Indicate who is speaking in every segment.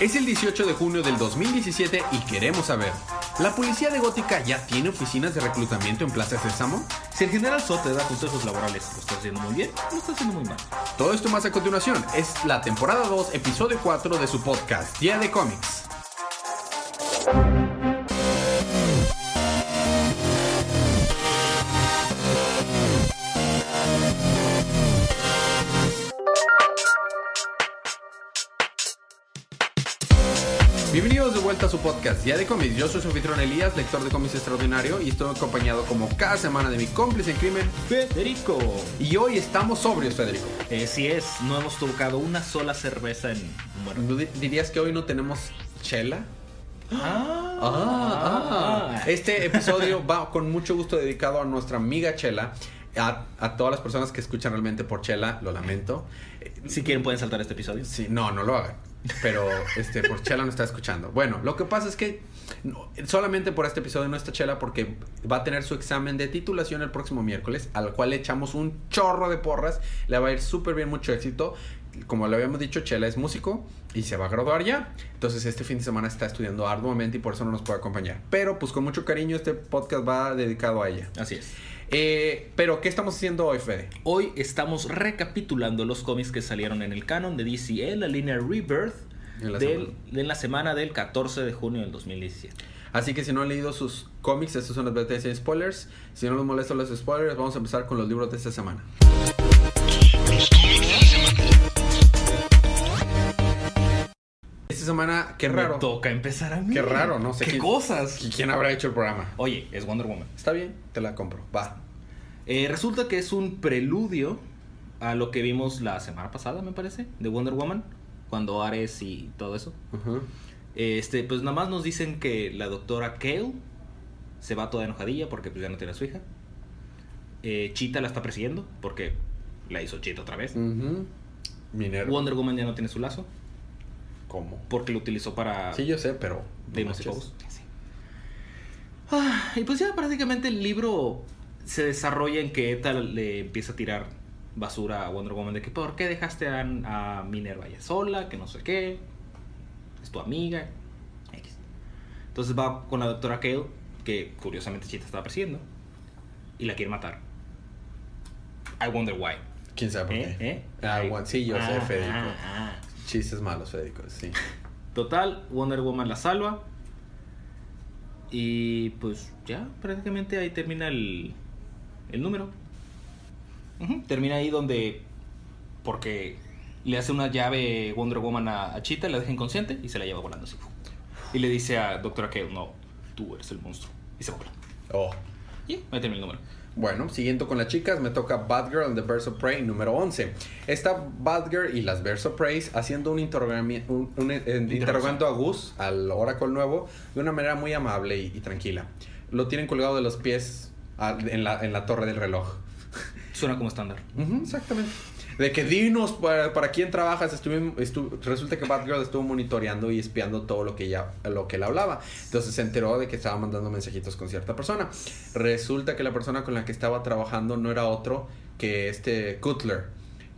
Speaker 1: Es el 18 de junio del 2017 y queremos saber, ¿la policía de Gótica ya tiene oficinas de reclutamiento en Plaza Sésamo?
Speaker 2: Si el general Zod te da consejos laborales, ¿lo está haciendo muy bien o lo está haciendo muy mal?
Speaker 1: Todo esto más a continuación es la temporada 2, episodio 4 de su podcast, Día de Cómics. Vuelta a su podcast Día de Cómics. Yo soy su anfitrión Elías, lector de cómics extraordinario, y estoy acompañado como cada semana de mi cómplice en crimen,
Speaker 2: Federico.
Speaker 1: Y hoy estamos sobrios, Federico.
Speaker 2: Eh, si es, no hemos tocado una sola cerveza en bueno.
Speaker 1: ¿No di- ¿Dirías que hoy no tenemos chela?
Speaker 2: Ah,
Speaker 1: Ah, ah. Este episodio va con mucho gusto dedicado a nuestra amiga Chela. A, a todas las personas que escuchan realmente por Chela, lo lamento.
Speaker 2: Si quieren pueden saltar este episodio.
Speaker 1: Sí, no, no lo hagan. Pero este, por Chela no está escuchando. Bueno, lo que pasa es que no, solamente por este episodio no está Chela porque va a tener su examen de titulación el próximo miércoles, al cual le echamos un chorro de porras. Le va a ir súper bien, mucho éxito. Como le habíamos dicho, Chela es músico y se va a graduar ya. Entonces este fin de semana está estudiando arduamente y por eso no nos puede acompañar. Pero pues con mucho cariño este podcast va dedicado a ella.
Speaker 2: Así es.
Speaker 1: Eh, pero, ¿qué estamos haciendo hoy, Fede?
Speaker 2: Hoy estamos recapitulando los cómics que salieron en el canon de DC en la línea Rebirth
Speaker 1: En la
Speaker 2: del-
Speaker 1: semana.
Speaker 2: de la semana del 14 de junio del 2017.
Speaker 1: Así que si no han leído sus cómics, estos son advertencias y spoilers. Si no les molestan los spoilers, vamos a empezar con los libros de esta semana. Semana, qué raro.
Speaker 2: Me toca empezar a mí.
Speaker 1: Qué raro, no sé
Speaker 2: ¿Qué
Speaker 1: quién-
Speaker 2: cosas?
Speaker 1: ¿Quién habrá hecho el programa?
Speaker 2: Oye, es Wonder Woman.
Speaker 1: Está bien, te la compro. Va.
Speaker 2: Eh, resulta que es un preludio a lo que vimos la semana pasada, me parece, de Wonder Woman, cuando Ares y todo eso. Este, pues nada más nos dicen que la doctora Kale se va toda enojadilla porque pues ya no tiene a su hija. Eh, Cheetah la está persiguiendo porque la hizo Cheetah otra vez.
Speaker 1: Minerva.
Speaker 2: Wonder Woman ya no tiene su lazo
Speaker 1: ¿Cómo?
Speaker 2: porque lo utilizó para
Speaker 1: Sí, yo sé, pero.
Speaker 2: de
Speaker 1: no.
Speaker 2: Sí. Ah, y pues ya prácticamente el libro se desarrolla en que Eta le empieza a tirar basura a Wonder Woman de que por qué dejaste a, a Minerva ya sola, que no sé qué, es tu amiga. X. Entonces va con la doctora Kale, que curiosamente Cheetah estaba persiguiendo, y la quiere matar. I wonder why.
Speaker 1: ¿Quién sabe por
Speaker 2: ¿Eh?
Speaker 1: qué?
Speaker 2: ¿Eh?
Speaker 1: Ah, sí, yo sé,
Speaker 2: Ah,
Speaker 1: Federico.
Speaker 2: ah, ah.
Speaker 1: Chistes malos, Federico, sí.
Speaker 2: Total, Wonder Woman la salva. Y pues ya, prácticamente ahí termina el, el número. Termina ahí donde. Porque le hace una llave Wonder Woman a, a Cheetah, la deja inconsciente y se la lleva volando así. Y le dice a Doctora Kale: No, tú eres el monstruo. Y se va volando.
Speaker 1: Oh.
Speaker 2: Y ahí termina el número.
Speaker 1: Bueno, siguiendo con las chicas, me toca Batgirl and the Birds of Prey número 11. Está Batgirl y las Birds of Prey haciendo un, interrogami- un- un- eh, interrogando a Gus, al Oracle nuevo, de una manera muy amable y, y tranquila. Lo tienen colgado de los pies ah, en, la, en la torre del reloj.
Speaker 2: Suena como estándar.
Speaker 1: Exactamente. De que dinos para, para quién trabajas. Estuve, resulta que Batgirl estuvo monitoreando y espiando todo lo que ella, lo que él hablaba. Entonces se enteró de que estaba mandando mensajitos con cierta persona. Resulta que la persona con la que estaba trabajando no era otro que este Cutler.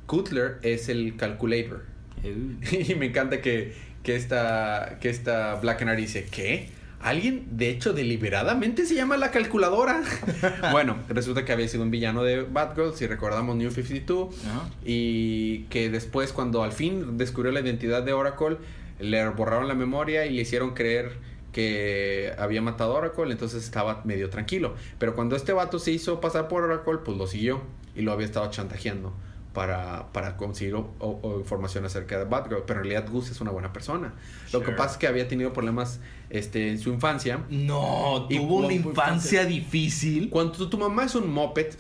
Speaker 1: Cutler es el calculator. Y me encanta que, que, esta, que esta Black Canary dice, ¿qué? ¿Alguien, de hecho, deliberadamente se llama la calculadora? bueno, resulta que había sido un villano de Batgirl, si recordamos New 52,
Speaker 2: Ajá.
Speaker 1: y que después, cuando al fin descubrió la identidad de Oracle, le borraron la memoria y le hicieron creer que había matado a Oracle, entonces estaba medio tranquilo. Pero cuando este vato se hizo pasar por Oracle, pues lo siguió y lo había estado chantajeando para, para conseguir o- o- o información acerca de Batgirl. Pero en realidad Gus es una buena persona. Lo que
Speaker 2: Sure.
Speaker 1: pasa es que había tenido problemas este, en su infancia.
Speaker 2: No,
Speaker 1: Y
Speaker 2: tuvo una infancia difícil.
Speaker 1: Cuando tu, tu mamá es un moped,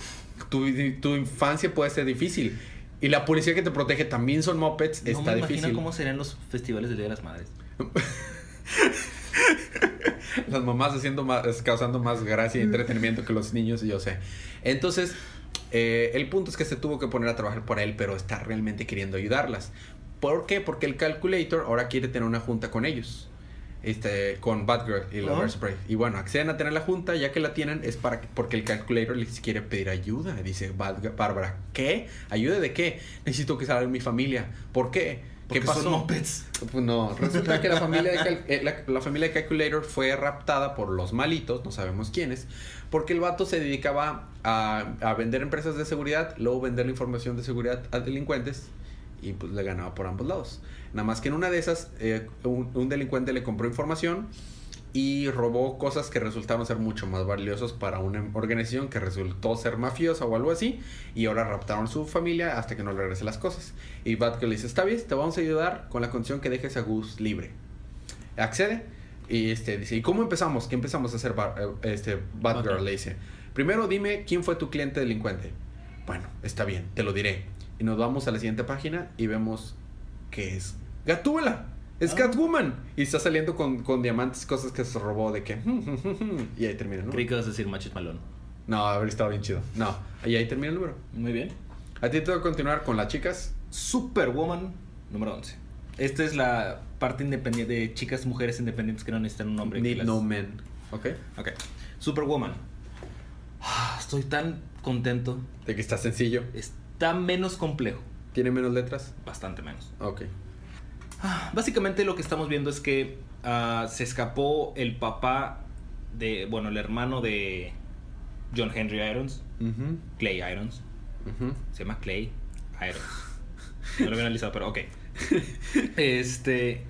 Speaker 1: tu, tu infancia puede ser difícil. Y la policía que te protege también son mopeds,
Speaker 2: No
Speaker 1: está
Speaker 2: me imagino
Speaker 1: difícil.
Speaker 2: cómo serían los festivales del Día de las Madres.
Speaker 1: Las mamás haciendo más, causando más gracia y entretenimiento que los niños, yo sé. Entonces, eh, el punto es que se tuvo que poner a trabajar por él, pero está realmente queriendo ayudarlas. ¿Por qué? Porque el Calculator ahora quiere tener una junta con ellos. Este, con Batgirl y. Birds of Prey. Y bueno, acceden a tener la junta, ya que la tienen, es para porque el Calculator les quiere pedir ayuda. Dice Bárbara, ¿qué? ¿Ayuda de qué? Necesito que salga mi familia. ¿Por qué?
Speaker 2: ¿Qué
Speaker 1: ¿Qué
Speaker 2: pasó? Mopeds.
Speaker 1: Pues no, resulta que la familia, de Cal- eh, la, la familia de Calculator fue raptada por los malitos, no sabemos quiénes, porque el vato se dedicaba a, a vender empresas de seguridad, luego vender la información de seguridad a delincuentes y pues le ganaba por ambos lados. Nada más que en una de esas, eh, un, un delincuente le compró información y robó cosas que resultaron ser mucho más valiosos para una organización que resultó ser mafiosa o algo así y ahora raptaron su familia hasta que no le regrese las cosas. Y Batgirl le dice, está bien, te vamos a ayudar con la condición que dejes a Gus libre. Accede y este, dice, ¿y cómo empezamos? ¿Qué empezamos a hacer Bar- eh, este, Batgirl?
Speaker 2: Batgirl.
Speaker 1: Le dice, primero dime quién fue tu cliente delincuente. Bueno, está bien, te lo diré. Y nos vamos a la siguiente página y vemos que es Gatúbela. Es
Speaker 2: Ah.
Speaker 1: Catwoman. Y está saliendo con, con diamantes, cosas que se robó de que... y ahí termina, ¿no?
Speaker 2: Creí que ibas a decir Machis Malón.
Speaker 1: No, habría estado bien chido. No, y ahí termina el número.
Speaker 2: Muy bien.
Speaker 1: A ti te voy a continuar con las chicas.
Speaker 2: Superwoman número 11. Esta es la parte independiente de chicas, mujeres independientes que no necesitan un nombre. que
Speaker 1: Need
Speaker 2: las-
Speaker 1: No Men. ¿Ok?
Speaker 2: Ok. Superwoman. Ah, Estoy tan contento.
Speaker 1: De que está sencillo.
Speaker 2: Está menos complejo.
Speaker 1: ¿Tiene menos letras?
Speaker 2: Bastante menos.
Speaker 1: Ok.
Speaker 2: Ah, Básicamente lo que estamos viendo es que ah, se escapó el papá de, bueno, el hermano de John Henry Irons, Clay Irons. Se llama Clay Irons. No lo había analizado, pero ok. Este.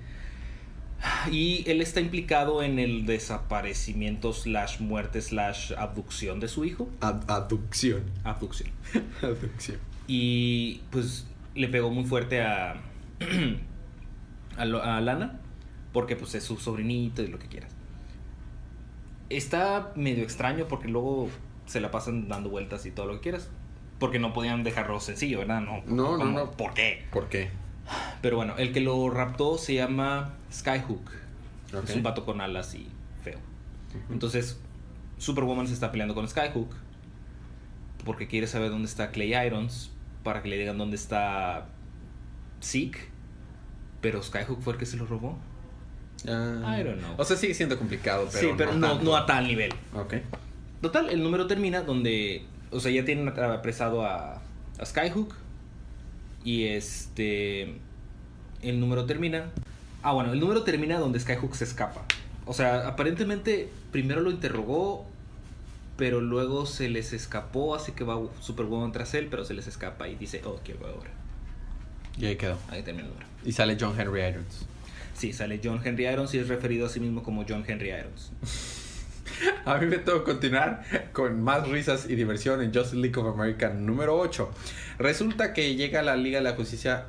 Speaker 2: Y él está implicado en el desaparecimiento slash muerte slash abducción de su hijo.
Speaker 1: Aducción.
Speaker 2: Abducción.
Speaker 1: Aducción.
Speaker 2: Y pues le pegó muy fuerte a, a, Lana. Porque pues es su sobrinito y lo que quieras. Está medio extraño porque luego se la pasan dando vueltas y todo lo que quieras. Porque no podían dejarlo sencillo, ¿verdad? No,
Speaker 1: No, no, no.
Speaker 2: ¿Por qué?
Speaker 1: ¿Por qué?
Speaker 2: Pero bueno, el que lo raptó se llama Skyhook.
Speaker 1: Ok.
Speaker 2: Es un vato con alas y feo. Entonces, Superwoman se está peleando con Skyhook. Porque quiere saber dónde está Clay Irons. Para que le digan dónde está Zeke. Pero Skyhook fue el que se lo robó.
Speaker 1: Ah.
Speaker 2: I don't know.
Speaker 1: O sea, sigue siendo complicado, pero.
Speaker 2: sí, pero no, no a tal nivel.
Speaker 1: Ok.
Speaker 2: Total, el número termina donde. O sea, ya tienen apresado a, a Skyhook. Y este. El número termina. Ah, bueno, el número termina donde Skyhook se escapa. O sea, aparentemente primero lo interrogó. Pero luego se les escapó. Así que va Superwoman tras él. Pero se les escapa y dice, oh, quiero ahora.
Speaker 1: Y ahí quedó.
Speaker 2: Ahí termina el número.
Speaker 1: Y sale John Henry Irons.
Speaker 2: Sí, sale John Henry Irons y es referido a sí mismo como John Henry Irons.
Speaker 1: A mí me tengo que continuar con más risas y diversión en Justice League of America número 8. Resulta que llega la Liga de la Justicia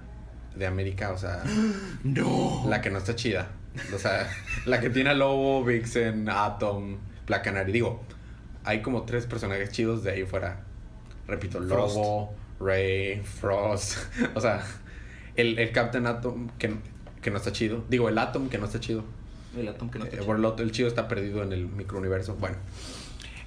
Speaker 1: de América, o sea,
Speaker 2: ¡No!
Speaker 1: la que no está chida. O sea, la que tiene a Lobo, Vixen, Atom, Black Canary. Digo, hay como tres personajes chidos de ahí fuera. Repito,
Speaker 2: Frost.
Speaker 1: Lobo, Ray, Frost. O sea, el, el Captain Atom que, que no está chido. Digo, el Atom que no está chido.
Speaker 2: El Atom que no está
Speaker 1: Eh,
Speaker 2: chido.
Speaker 1: por el, otro- el chido está perdido en el microuniverso. Bueno.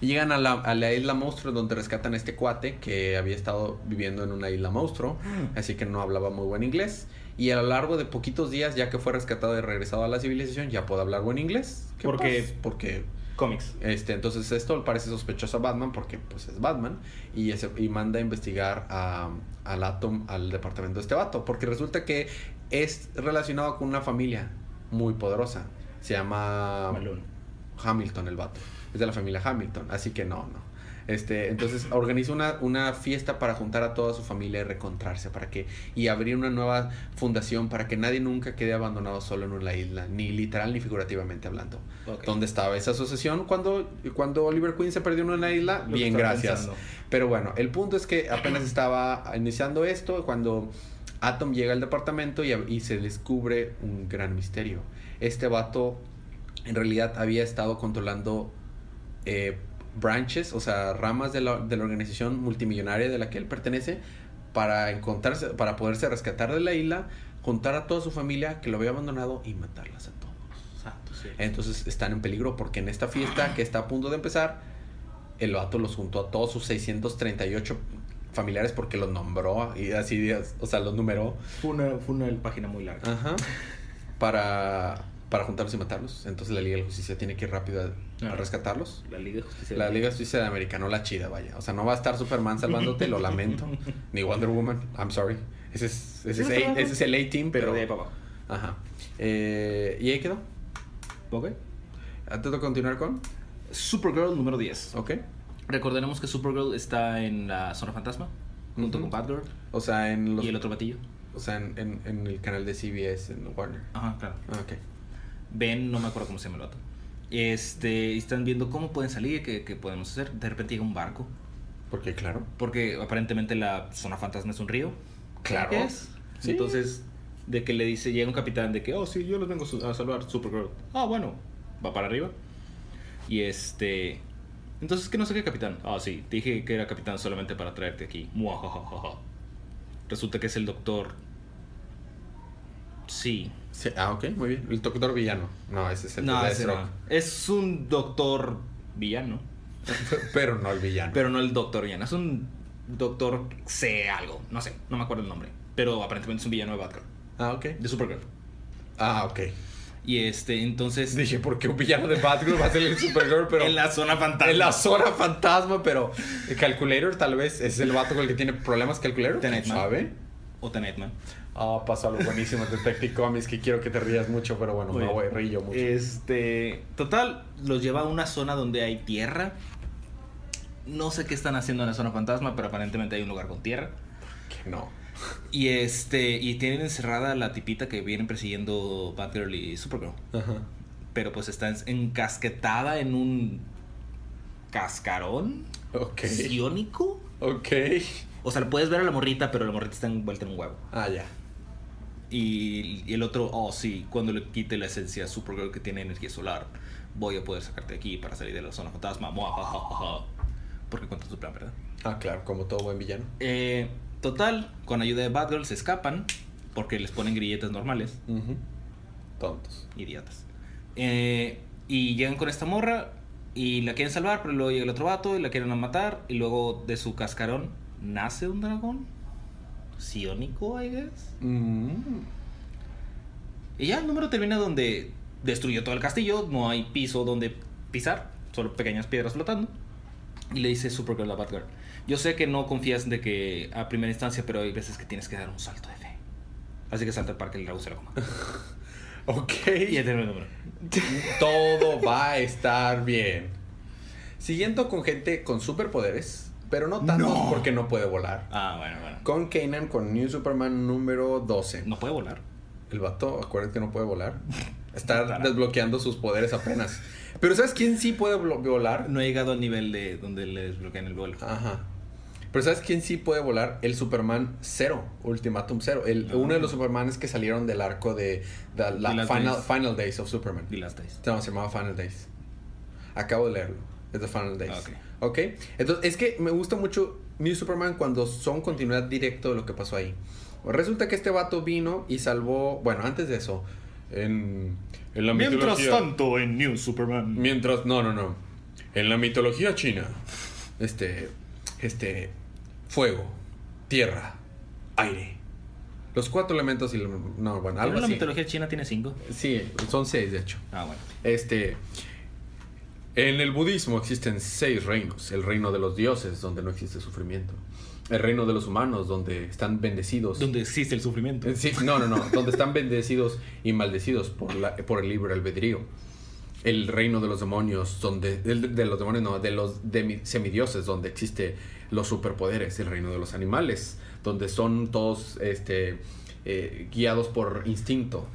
Speaker 1: Y llegan a la, a la isla monstruo donde rescatan a este cuate que había estado viviendo en una isla monstruo. Así que no hablaba muy buen inglés. Y a lo largo de poquitos días, ya que fue rescatado y regresado a la civilización, ya puede hablar buen inglés. ¿Qué
Speaker 2: Porque-
Speaker 1: pasa? Porque
Speaker 2: Cómics.
Speaker 1: este, entonces esto le parece sospechoso a Batman porque pues es Batman y, ese- y manda a investigar a, al Atom al departamento de este vato porque resulta que es relacionado con una familia muy poderosa. Se llama
Speaker 2: Malone.
Speaker 1: Hamilton el vato. Es de la familia Hamilton, así que no, no. Este, entonces organiza una, una fiesta para juntar a toda su familia y recontrarse para que y abrir una nueva fundación para que nadie nunca quede abandonado solo en una isla, ni literal ni figurativamente hablando. ¿Dónde estaba esa asociación cuando, cuando Oliver Queen se perdió en una isla?
Speaker 2: Lo
Speaker 1: Bien, gracias.
Speaker 2: pensando.
Speaker 1: Pero bueno, el punto es que apenas estaba iniciando esto cuando Atom llega al departamento y, y se descubre un gran misterio. Este vato en realidad había estado controlando eh, branches, o sea, ramas de la, de la organización multimillonaria de la que él pertenece para encontrarse, para poderse rescatar de la isla, juntar a toda su familia que lo había abandonado y matarlas a todos. Entonces están en peligro porque en esta fiesta que está a punto de empezar, el vato los juntó a todos sus 638 familiares porque los nombró y así, o sea, los numeró.
Speaker 2: Fue una, fue una página muy larga.
Speaker 1: Ajá. Para, para juntarlos y matarlos. Entonces la Liga de la Justicia tiene que ir rápido a, a
Speaker 2: Ah.
Speaker 1: rescatarlos.
Speaker 2: La Liga de Justicia.
Speaker 1: La Liga de Justicia de América, no la chida, vaya. O sea, no va a estar Superman salvándote, lo lamento. Ni Wonder Woman, I'm sorry. Ese es, ese es, A-
Speaker 2: abajo.
Speaker 1: ese es el A-Team,
Speaker 2: Pero
Speaker 1: pero...
Speaker 2: de ahí para abajo.
Speaker 1: Ajá. Eh, ¿Y ahí quedó?
Speaker 2: Ok.
Speaker 1: ¿Te toca continuar con?
Speaker 2: Supergirl número 10.
Speaker 1: Ok.
Speaker 2: Recordaremos que Supergirl está en la zona fantasma, junto con Batgirl
Speaker 1: O sea, en los...
Speaker 2: y el otro batillo.
Speaker 1: O sea, en, en- en el canal de CBS, en Warner.
Speaker 2: Ajá, claro.
Speaker 1: Ah, ok.
Speaker 2: Ben, no me acuerdo cómo se llama el vato. Este, y están viendo cómo pueden salir, qué, qué podemos hacer. De repente llega un barco.
Speaker 1: Porque, claro.
Speaker 2: Porque aparentemente la zona fantasma es un río.
Speaker 1: Claro.
Speaker 2: ¿Qué es?
Speaker 1: Sí.
Speaker 2: Entonces, de que le dice, llega un capitán de que, oh, sí, yo los vengo a salvar, Supergirl. Ah, bueno, va para arriba. Y este. Entonces, que no sé qué capitán. Ah, sí, te dije que era capitán solamente para traerte aquí. Resulta que es el doctor. Sí.
Speaker 1: Sí, Ah, ok, muy bien. El doctor villano. No, ese es el
Speaker 2: No,
Speaker 1: de
Speaker 2: ese
Speaker 1: Deathstroke.
Speaker 2: no. Es un doctor villano.
Speaker 1: Pero no el villano.
Speaker 2: Pero no el doctor villano. Es un doctor C algo. No sé, no me acuerdo el nombre. Pero aparentemente es un villano de Batgirl.
Speaker 1: Ah, ok.
Speaker 2: De Supergirl.
Speaker 1: Ah, ok.
Speaker 2: Y este, entonces.
Speaker 1: Dije, ¿por qué un villano de Batgirl va a ser el Supergirl? Pero
Speaker 2: en la zona fantasma.
Speaker 1: en la zona fantasma, pero el Calculator tal vez es el vato con el que tiene problemas Calculator.
Speaker 2: The Nightman.
Speaker 1: ¿Sabe?
Speaker 2: O Tenetman.
Speaker 1: Ah, pasó algo buenísimo en Detective Comics que quiero que te rías mucho, pero bueno,
Speaker 2: Muy
Speaker 1: me voy río mucho.
Speaker 2: Este. Total, los lleva a una zona donde hay tierra. No sé qué están haciendo en la zona fantasma, pero aparentemente hay un lugar con tierra.
Speaker 1: Que no.
Speaker 2: Y este. Y tienen encerrada a la tipita que vienen persiguiendo Batgirl y Supergirl.
Speaker 1: Ajá.
Speaker 2: Pero pues está en- encasquetada en un cascarón
Speaker 1: Ok.
Speaker 2: iónico.
Speaker 1: Ok.
Speaker 2: O sea, puedes ver a la morrita, pero la morrita está envuelta en un huevo.
Speaker 1: Ah, ya.
Speaker 2: Y, y el otro, oh sí, cuando le quite la esencia a Supergirl que tiene energía solar, voy a poder sacarte de aquí para salir de la zona fantasma. Porque cuenta tu plan, ¿verdad?
Speaker 1: Ah, claro, como todo buen villano.
Speaker 2: Eh, total, con ayuda de Batgirl se escapan porque les ponen grilletes normales.
Speaker 1: Tontos.
Speaker 2: Idiotas. Eh, y llegan con esta morra y la quieren salvar, pero luego llega el otro vato y la quieren matar. Y luego de su cascarón nace un dragón. Sioníco, I guess.
Speaker 1: Mm.
Speaker 2: Y ya el número termina donde destruyó todo el castillo, no hay piso donde pisar, solo pequeñas piedras flotando. Y le dice Supergirl a Batgirl, yo sé que no confías de que a primera instancia, pero hay veces que tienes que dar un salto de fe. Así que salta al parque y el dragón se lo coma.
Speaker 1: Ok.
Speaker 2: Y ya termina el número.
Speaker 1: Todo va a estar bien. Siguiendo con gente con superpoderes, pero no tantos
Speaker 2: No.
Speaker 1: porque no puede volar.
Speaker 2: Ah, bueno, bueno.
Speaker 1: Con Kanan con New Superman número 12.
Speaker 2: No puede volar.
Speaker 1: El vato, acuérdate que no puede volar. Está desbloqueando sus poderes apenas. Pero ¿sabes quién sí puede volar?
Speaker 2: No he llegado al nivel de donde le desbloquean el vuelo.
Speaker 1: Ajá. Pero ¿sabes quién sí puede volar? El Superman 0, Ultimatum 0. El. Uno de los Supermanes que salieron del arco de, de la
Speaker 2: The Last
Speaker 1: final,
Speaker 2: Days.
Speaker 1: final Days of Superman.
Speaker 2: The Last Days.
Speaker 1: No, se llamaba Final Days. Acabo de leerlo. Es The Final Days.
Speaker 2: Ah, ok.
Speaker 1: Entonces, es que me gusta mucho New Superman cuando son continuidad directo de lo que pasó ahí. Resulta que este vato vino y salvó. Bueno, antes de eso. En, en la mitología.
Speaker 2: tanto, en New Superman.
Speaker 1: Mientras. No, no, no. En la mitología china. Este. Este. Fuego. Tierra. Aire. Los cuatro elementos y. lo- No, bueno, algo
Speaker 2: la
Speaker 1: así.
Speaker 2: mitología china tiene cinco.
Speaker 1: Sí, son seis, de hecho.
Speaker 2: Ah, bueno.
Speaker 1: Este. En el budismo existen seis reinos. El reino de los dioses, donde no existe sufrimiento. El reino de los humanos, donde están bendecidos.
Speaker 2: Donde existe el sufrimiento.
Speaker 1: Eh, sí, no, no, no. donde están bendecidos y maldecidos por, la, por el libre albedrío. El reino de los demonios, donde. De, de los demonios, no, de los demi- semidioses, donde existe los superpoderes. El reino de los animales, donde son todos este, eh, guiados por instinto.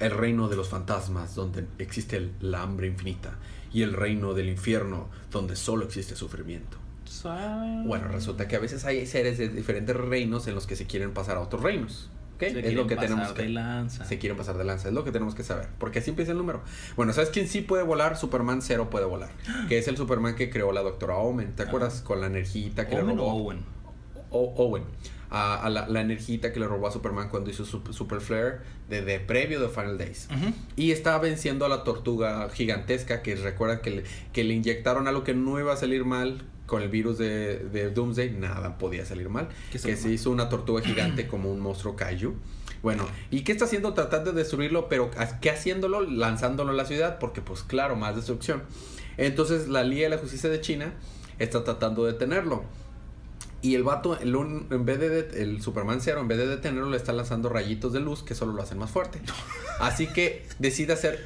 Speaker 1: El reino de los fantasmas, donde existe el- la hambre infinita. Y el reino del infierno, donde solo existe sufrimiento. Bueno, resulta que a veces hay seres de diferentes reinos en los que se quieren pasar a otros reinos. ¿ok?
Speaker 2: Se
Speaker 1: Es lo
Speaker 2: quieren
Speaker 1: que
Speaker 2: pasar
Speaker 1: tenemos
Speaker 2: de
Speaker 1: que
Speaker 2: lanza.
Speaker 1: se quieren pasar de lanza, es lo que tenemos que saber, porque así empieza el número. Bueno, ¿sabes quién sí puede volar? Superman cero puede volar, que es el Superman que creó la doctora Omen, ¿te acuerdas? Con la energita que
Speaker 2: Omen
Speaker 1: le robó
Speaker 2: Owen.
Speaker 1: O- Owen. A, a la, la energita que le robó a Superman cuando hizo su Super Flare de, de previo de Final Days. Y estaba venciendo a la tortuga gigantesca que recuerda que le, que le inyectaron algo que no iba a salir mal con el virus de, de Doomsday. Nada podía salir mal.
Speaker 2: ¿Qué
Speaker 1: Que se hizo una tortuga gigante como un monstruo kaiju. Bueno, ¿y qué está haciendo? Tratando de destruirlo, pero ¿qué haciéndolo? Lanzándolo a la ciudad, porque pues claro, más destrucción. Entonces la Liga de la Justicia de China está tratando de detenerlo. Y el vato, el un- en vez de el Superman Zero, en vez de detenerlo, le está lanzando rayitos de luz que solo lo hacen más fuerte. Así que decide hacer.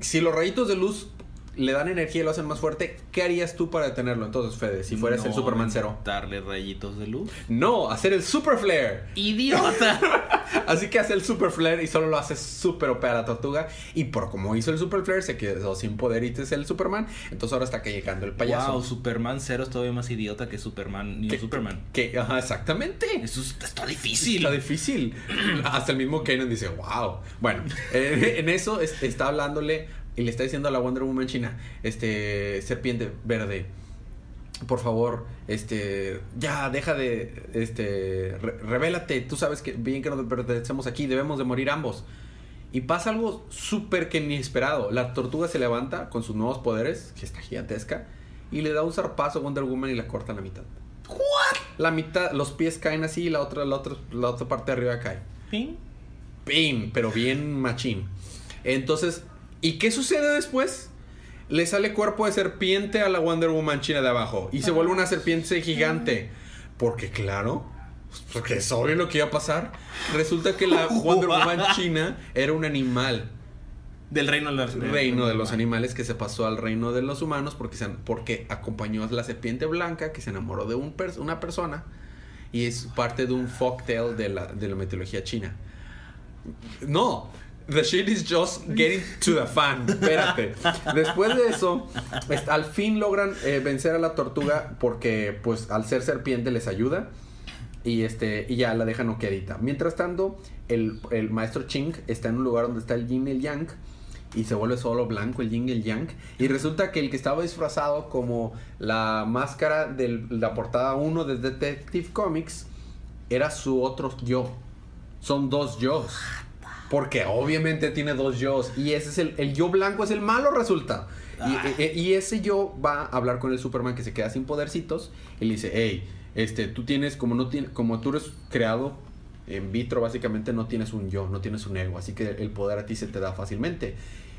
Speaker 1: Si los rayitos de luz le dan energía y lo hacen más fuerte, ¿qué harías tú para detenerlo? Entonces, Fede, si fueras el Superman Zero.
Speaker 2: Darle rayitos de luz.
Speaker 1: No, hacer el Super Flare.
Speaker 2: ¡Idiota!
Speaker 1: Así que hace el Super Flare y solo lo hace super OP a la tortuga. Y por como hizo el Super Flare, se quedó sin poder y es el Superman. Entonces ahora está llegando el payaso.
Speaker 2: wow, Superman Zero es todavía más idiota que Superman
Speaker 1: Que-
Speaker 2: Superman.
Speaker 1: Que, ajá, exactamente.
Speaker 2: Eso es- está difícil.
Speaker 1: Está difícil. Hasta el mismo Kanan dice, wow. Bueno, eh, en eso es- está hablándole y le está diciendo a la Wonder Woman china, este, serpiente verde, por favor, este, ya, deja de, este, re- revélate, tú sabes que bien que nos pertenecemos aquí, debemos de morir ambos. Y pasa algo súper que ni esperado. La tortuga se levanta con sus nuevos poderes, que está gigantesca, y le da un zarpazo a Wonder Woman y la corta a la mitad. La mitad, los pies caen así y la otra, la otra, la otra parte de arriba cae.
Speaker 2: ¿Ping?
Speaker 1: ¡Pim! Pero bien machín. Entonces, ¿y qué sucede después? Le sale cuerpo de serpiente a la Wonder Woman china de abajo. Y se vuelve una serpiente gigante. Porque claro, porque es obvio lo que iba a pasar. Resulta que la Wonder Woman china era un animal.
Speaker 2: Del reino de los,
Speaker 1: Reino de los animales que se pasó al reino de los humanos porque, se, porque acompañó a la serpiente blanca que se enamoró de un pers- una persona. Y es parte de un folktale de la, de la mitología china. No, the shit is just getting to the fan. Espérate. Después de eso, al fin logran eh, vencer a la tortuga porque, pues, al ser serpiente les ayuda. Y, este, y ya la dejan noqueadita. Mientras tanto, el, el maestro Ching está en un lugar donde está el yin y el yang. Y se vuelve solo blanco el yin y el yang. Y resulta que el que estaba disfrazado como la máscara de la portada 1 de Detective Comics era su otro yo. Son dos yos. Porque obviamente tiene dos yos. Y ese es el, el yo blanco es el malo, resulta. Y, y- y ese yo va a hablar con el Superman que se queda sin podercitos. Y le dice, hey, este, tú tienes, como no tienes, como tú eres creado en vitro, básicamente no tienes un yo, no tienes un ego. Así que el poder a ti se te da fácilmente.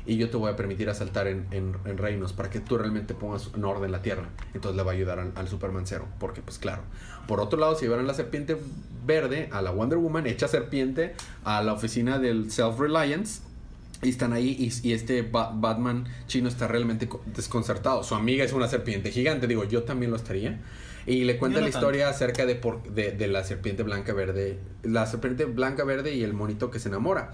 Speaker 1: Y yo te voy a permitir asaltar en, en- en reinos para que tú realmente pongas en orden la tierra. Entonces le va a ayudar al, al Superman Zero. Porque, pues claro. Por otro lado, si llevaron la serpiente verde a la Wonder Woman, hecha serpiente, a la oficina del Self-Reliance. Y están ahí y, y este Ba- Batman chino está realmente co- desconcertado. Su amiga es una serpiente gigante. Digo, yo también lo estaría. Y le cuenta
Speaker 2: no
Speaker 1: la historia acerca de, por, de, de la serpiente blanca verde. La serpiente blanca verde y el monito que se enamora.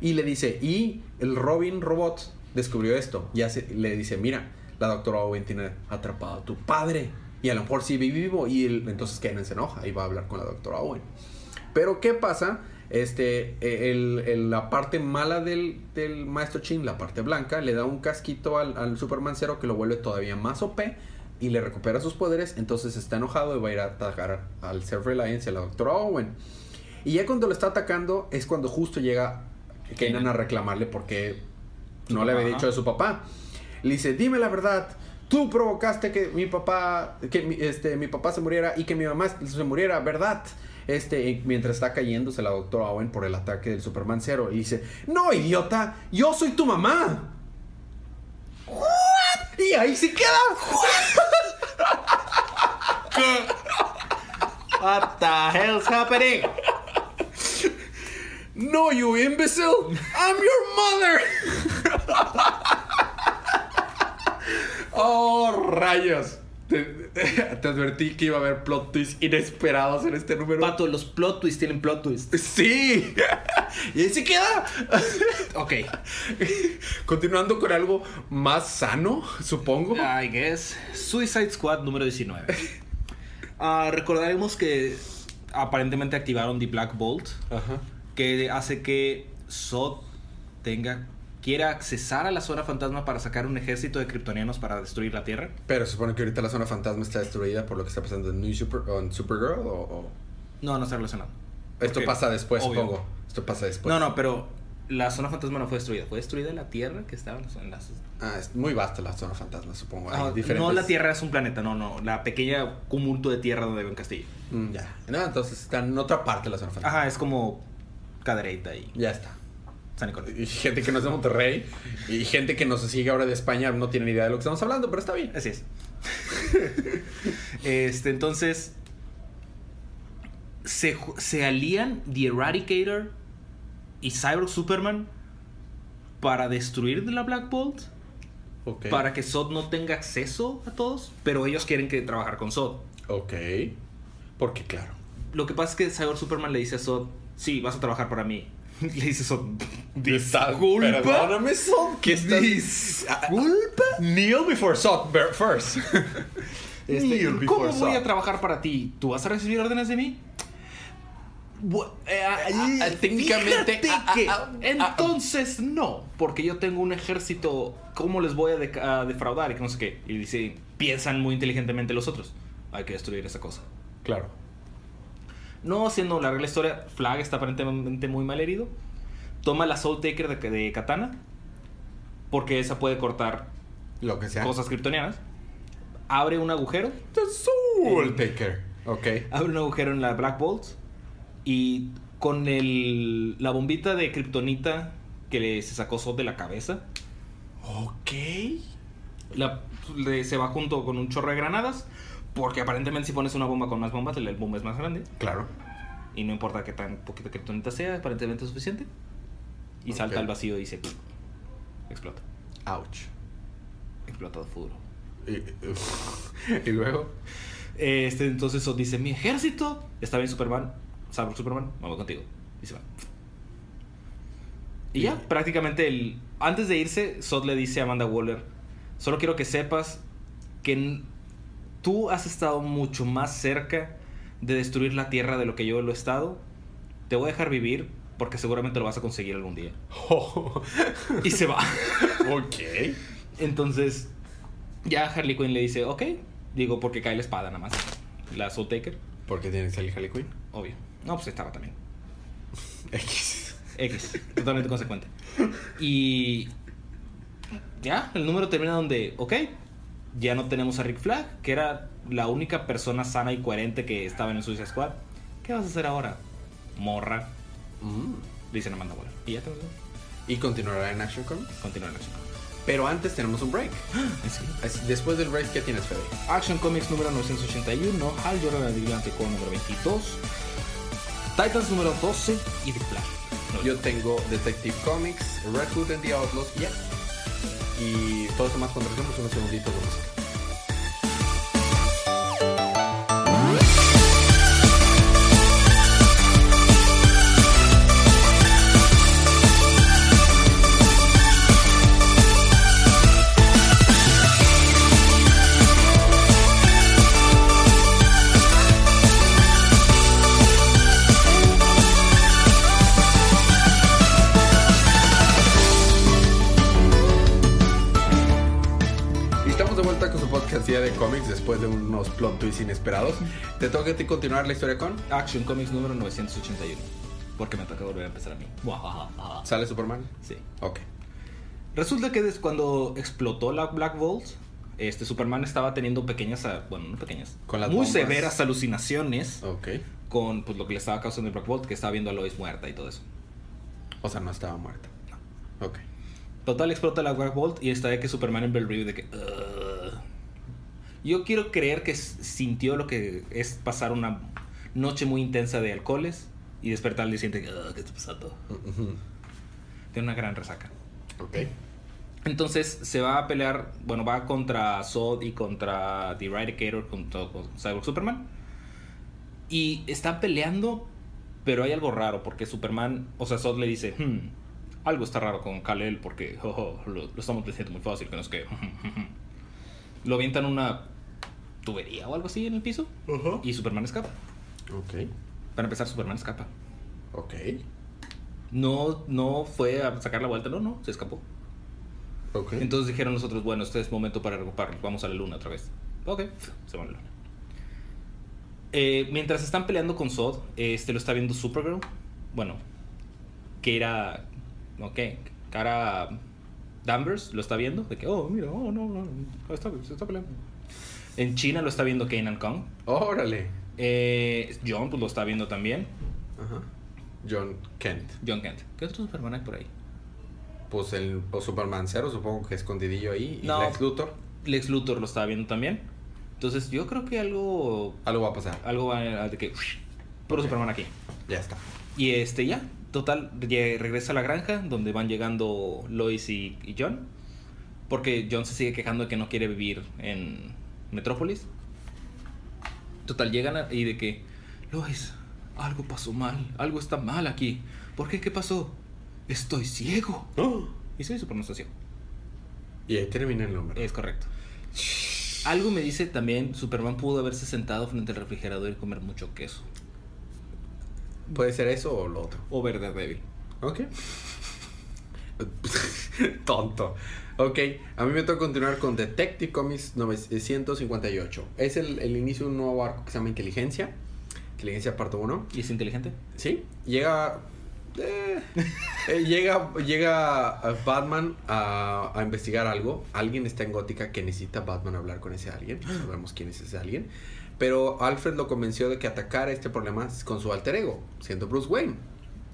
Speaker 1: Y le dice, y el Robin Robot descubrió esto. Y hace- le dice, mira, la doctora Owen tiene atrapado a tu padre. Y a lo mejor sigue vivo. Y entonces Kenan se enoja y va a hablar con la doctora Owen. Pero ¿qué pasa? Este, eh, el- la parte mala del, del maestro Chin, la parte blanca, le da un casquito al, al Superman Zero que lo vuelve todavía más OP y le recupera sus poderes. Entonces está enojado y va a ir a atacar al Self-Reliance y a la doctora Owen. Y ya cuando lo está atacando es cuando justo llega Kenan a reclamarle porque no le había dicho de su papá. Le dice, dime la verdad. Tú provocaste que mi papá, que mi, este, mi papá se muriera y que mi mamá se muriera, ¿verdad? Este, mientras está cayéndose la doctora Owen por el ataque del Superman Zero. Y dice, no, idiota, yo soy tu mamá. Y ahí se queda.
Speaker 2: What the hell's happening?
Speaker 1: No, you imbecile. I'm your mother. oh, rayos. Te, te advertí que iba a haber plot twists inesperados en este número.
Speaker 2: Pato, los plot twists tienen plot twists.
Speaker 1: Sí. y ahí se queda.
Speaker 2: Ok.
Speaker 1: Continuando con algo más sano, supongo.
Speaker 2: I guess. Suicide Squad número 19. Ah, recordaremos que aparentemente activaron The Black Bolt,
Speaker 1: Ajá.
Speaker 2: Que hace que Zod tenga quiera accesar a la zona fantasma para sacar un ejército de kryptonianos para destruir la Tierra.
Speaker 1: Pero se supone que ahorita la zona fantasma está destruida por lo que está pasando en New Super, o en Supergirl o, o-
Speaker 2: No, no está relacionado.
Speaker 1: Esto
Speaker 2: Porque,
Speaker 1: pasa después,
Speaker 2: obvio.
Speaker 1: supongo. Esto pasa después.
Speaker 2: No, no, pero la zona fantasma no fue destruida. Fue destruida la Tierra que estaba en las...
Speaker 1: Ah, es muy vasta la zona fantasma, supongo. Hay
Speaker 2: Ah,
Speaker 1: diferentes...
Speaker 2: No la Tierra es un planeta, no, no. La pequeña tumulto de tierra donde vive un castillo.
Speaker 1: Mm, ya. No, entonces está en otra parte de la zona fantasma.
Speaker 2: Ajá, es como Cadereyta y
Speaker 1: Ya está.
Speaker 2: San Nicolás.
Speaker 1: Y gente que no es de Monterrey y gente que nos sigue ahora de España no tiene ni idea de lo que estamos hablando, pero está bien.
Speaker 2: Así es. este, entonces, se, se alían The Eradicator y Cyborg Superman para destruir la Black Bolt. Para que Zod no tenga acceso a todos. Pero ellos quieren que trabajar con Zod.
Speaker 1: Ok. Porque claro.
Speaker 2: Lo que pasa es que Cyborg Superman le dice a Zod: Sí, vas a trabajar para mí. Le dice Zod: Disculpa.
Speaker 1: Perdóname, Sod. ¿Qué estás...
Speaker 2: Disculpa.
Speaker 1: Kneel before Sod first. Este, kneel before
Speaker 2: ¿Cómo voy a
Speaker 1: Sod.
Speaker 2: trabajar para ti? ¿Tú vas a recibir órdenes de mí? Eh, ah,
Speaker 1: ah, técnicamente, ah, ah,
Speaker 2: que
Speaker 1: ah, ah.
Speaker 2: entonces no, porque yo tengo un ejército. ¿Cómo les voy a, de- a defraudar? Y que no sé qué. Y dice, piensan muy inteligentemente los otros. Hay que destruir esa cosa.
Speaker 1: Claro.
Speaker 2: No haciendo larga la historia, Flag está aparentemente muy mal herido. Toma la Soul Taker de, de Katana. Porque esa puede cortar
Speaker 1: Lo que sea.
Speaker 2: cosas kryptonianas. Abre un agujero.
Speaker 1: The Soul Taker. Ok.
Speaker 2: Abre un agujero en la Black Bolt. Y con el, la bombita de kriptonita que le, se sacó Zod de la cabeza.
Speaker 1: Ok.
Speaker 2: la- le- se va junto con un chorro de granadas. Porque aparentemente si pones una bomba con más bombas, el, bomba es más grande.
Speaker 1: Claro.
Speaker 2: Y no importa qué tan poquita kriptonita sea, aparentemente es suficiente. Y salta al vacío y se explota.
Speaker 1: Ouch.
Speaker 2: Explota de futuro.
Speaker 1: Y, y luego.
Speaker 2: Este, entonces Zod dice, mi ejército. Está bien Superman. Cyborg Superman, vamos contigo. Y se va. Y ya, prácticamente el... Antes de irse, Zod le dice a Amanda Waller, solo quiero que sepas que tú has estado mucho más cerca de destruir la Tierra de lo que yo lo he estado. Te voy a dejar vivir porque seguramente lo vas a conseguir algún día. Y se va.
Speaker 1: ok.
Speaker 2: Entonces, ya Harley Quinn le dice, ok. Digo, porque cae la espada nada más. La Soul Taker,
Speaker 1: ¿Por qué tiene que salir Harley Quinn?
Speaker 2: obvio. No, pues estaba también.
Speaker 1: X.
Speaker 2: X, totalmente consecuente. Y ya, el número termina donde, ok, ya no tenemos a Rick Flag, que era la única persona sana y coherente que estaba en el Suicide Squad. ¿Qué vas a hacer ahora? Morra,
Speaker 1: Mm.
Speaker 2: le dicen Amanda Waller. Y ya te
Speaker 1: Y continuará en Action Comics.
Speaker 2: continúa la acción.
Speaker 1: Pero antes tenemos un break. Así- Después del break, ¿qué tienes, Fede?
Speaker 2: Action Comics número 981, Hal Jordan el Vigilante con número 22, Titans número 12 y The Flash. No,
Speaker 1: Yo tengo Detective Comics, Red Hood and the Outlaws, yeah. Y todo eso más cuando regresemos unos segunditos de unos plot twists inesperados. ¿Te toca a ti continuar la historia con?
Speaker 2: Action Comics número 981. Porque me toca volver a empezar a mí.
Speaker 1: ¿Sale Superman?
Speaker 2: Sí.
Speaker 1: Ok.
Speaker 2: Resulta que des- cuando explotó la Black Bolt, este Superman estaba teniendo pequeñas, ah, bueno, no pequeñas,
Speaker 1: Con las
Speaker 2: muy
Speaker 1: bombas.
Speaker 2: severas alucinaciones
Speaker 1: Ok.
Speaker 2: con pues, lo que le estaba causando el Black Bolt, que estaba viendo a Lois muerta y todo eso.
Speaker 1: O sea, no estaba muerta. Ok.
Speaker 2: Total explota la Black Bolt y está de que Superman en Bell Review de que... "Ugh". Yo quiero creer que sintió lo que es pasar una noche muy intensa de alcoholes y despertar al día siguiente que, "Ugh, ¿qué está pasando? Tiene una gran resaca.
Speaker 1: Ok.
Speaker 2: Entonces se va a pelear, bueno, va contra Zod y contra The Eradicator, junto con Cyborg Superman. Y están peleando, pero hay algo raro, porque Superman, o sea, Zod le dice, "Hmm, algo está raro con Kal-El, porque lo, lo estamos diciendo muy fácil, que no es que... lo avientan una tubería o algo así en el piso, y Superman escapa.
Speaker 1: Ok.
Speaker 2: Para empezar, Superman escapa.
Speaker 1: Ok.
Speaker 2: No, no fue a sacar la vuelta, no, no, se escapó.
Speaker 1: Ok.
Speaker 2: Entonces dijeron nosotros, bueno, este es momento para recuperarlo. Vamos a la luna otra vez. Ok, se van a la luna. Eh, mientras están peleando con Zod, este lo está viendo Supergirl. Bueno, que era. Ok, cara. Danvers lo está viendo. De que, oh, mira, oh, no, no, está, se está peleando. En China lo está viendo Kanan Kong.
Speaker 1: Órale.
Speaker 2: Eh, John, pues lo está viendo también.
Speaker 1: Ajá. John Kent.
Speaker 2: John Kent. ¿Qué otro Superman hay por ahí?
Speaker 1: Pues el o Superman Cero, supongo que escondidillo ahí. Y
Speaker 2: No.
Speaker 1: Lex Luthor.
Speaker 2: Lex Luthor lo estaba viendo también. Entonces yo creo que algo
Speaker 1: Algo va a pasar.
Speaker 2: algo va a de que Puro
Speaker 1: Ok.
Speaker 2: Superman aquí.
Speaker 1: Ya está.
Speaker 2: Y este ya, total, regresa a la granja donde van llegando Lois y, y John. Porque John se sigue quejando de que no quiere vivir en Metrópolis. Total, llegan a- y de que, Lois, algo pasó mal, algo está mal aquí. ¿Por qué? ¿Qué pasó? Estoy ciego. Y soy Superman está ciego.
Speaker 1: Y ahí termina el nombre.
Speaker 2: Es correcto. Algo me dice también, Superman pudo haberse sentado frente al refrigerador y comer mucho queso.
Speaker 1: Puede ser eso o lo otro.
Speaker 2: O Daredevil.
Speaker 1: Ok. Tonto. Ok, a mí me toca continuar con Detective Comics 958. Es el, el inicio de un nuevo arco que se llama Inteligencia. Inteligencia parte 1.
Speaker 2: ¿Y es inteligente?
Speaker 1: Sí, llega. eh, eh, llega llega Batman a, a investigar algo. Alguien está en Gótica que necesita Batman hablar con ese alguien. Sabemos quién es ese alguien. Pero Alfred lo convenció de que atacara este problema con su alter ego, siendo Bruce Wayne.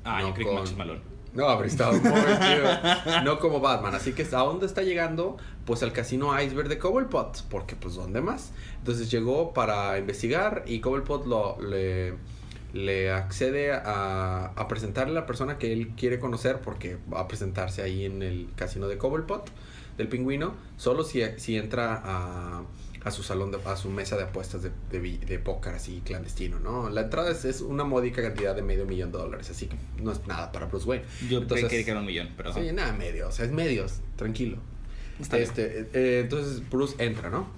Speaker 2: Ah,
Speaker 1: No
Speaker 2: yo creo
Speaker 1: con-
Speaker 2: que Max Malone.
Speaker 1: No, pero muy. No como Batman. Así que ¿a dónde está llegando? Pues al casino Iceberg de Cobblepot. Porque pues ¿dónde más? Entonces llegó para investigar y Cobblepot lo, le, le accede a, a presentarle a la persona que él quiere conocer porque va a presentarse ahí en el casino de Cobblepot del pingüino. Solo si, si entra a, a su salón, de, a su mesa de apuestas de, de, póker así clandestino, ¿no? La entrada es, es una módica cantidad de medio millón de dólares. Así que no es nada para Bruce Wayne.
Speaker 2: Yo
Speaker 1: Entonces-
Speaker 2: creí que era un millón, pero...
Speaker 1: Sí, nada, medio, o sea, es medios, tranquilo.
Speaker 2: Está
Speaker 1: este, eh, entonces Bruce entra, ¿no?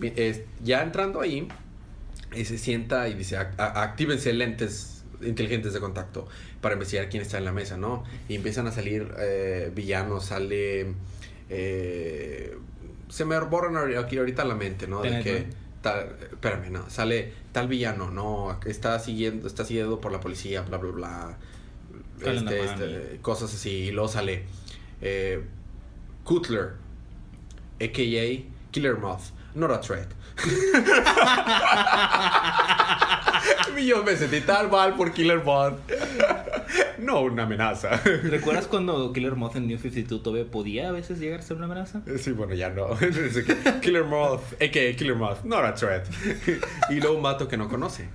Speaker 1: Es- ya entrando ahí, eh, se sienta y dice, "Ac- a- actívense lentes inteligentes de contacto para investigar quién está en la mesa, ¿no? Y empiezan a salir eh, villanos, sale... eh, se me borran aquí ahorita la mente, ¿no? De que... Tal, espérame, no, sale tal villano, ¿no? Está siguiendo, está siguiendo por la policía, bla, bla, bla. Este, este, cosas así. Y luego sale eh, Cutler, a.k.a. Killer Moth, not a threat. Yo me sentí tan mal por Killer Moth. no una amenaza.
Speaker 2: ¿Recuerdas cuando Killer Moth en New 52 todavía podía a veces llegar a ser una amenaza?
Speaker 1: Sí, bueno, ya no. Killer Moth, a.k.a. Killer Moth, not a threat. y luego un vato que no conoce.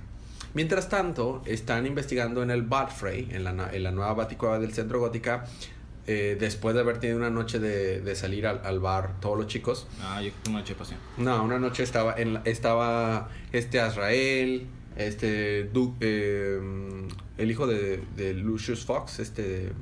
Speaker 1: Mientras tanto, están investigando en el Batfrey, en la, en la nueva baticueva del centro gótica, eh, después de haber tenido una noche de, de salir al, al bar todos los chicos.
Speaker 2: Ah, yo una noche de pasión.
Speaker 1: No, una noche estaba en la- estaba este Azrael, este Du- eh, el hijo de, de Lucius Fox, este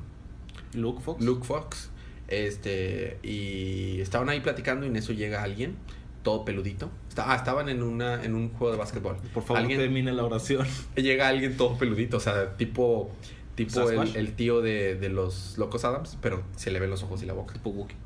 Speaker 2: Luke Fox.
Speaker 1: Luke Fox, este y estaban ahí platicando y en eso llega alguien todo peludito. Está- ah, estaban en una en un juego de básquetbol.
Speaker 2: Por favor,
Speaker 1: alguien
Speaker 2: termine la oración.
Speaker 1: llega alguien todo peludito, o sea, tipo tipo el, tío de, de los locos Adams, pero se le ven los ojos y la boca.
Speaker 2: Tipo Wookiee.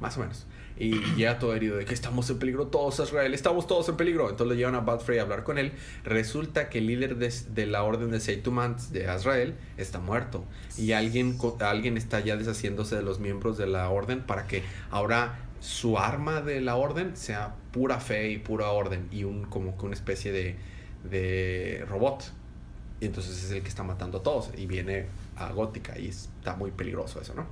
Speaker 1: Más o menos. Y ya todo herido de que estamos en peligro todos, Israel, estamos todos en peligro. Entonces le llevan a Badfrey a hablar con él. Resulta que el líder de, de la orden de Seitumans de Azrael está muerto. Y alguien, alguien está ya deshaciéndose de los miembros de la orden para que ahora su arma de la orden sea pura fe y pura orden. Y un como que una especie de, de robot. Y entonces es el que está matando a todos. Y viene a Gótica. Y está muy peligroso eso, ¿no?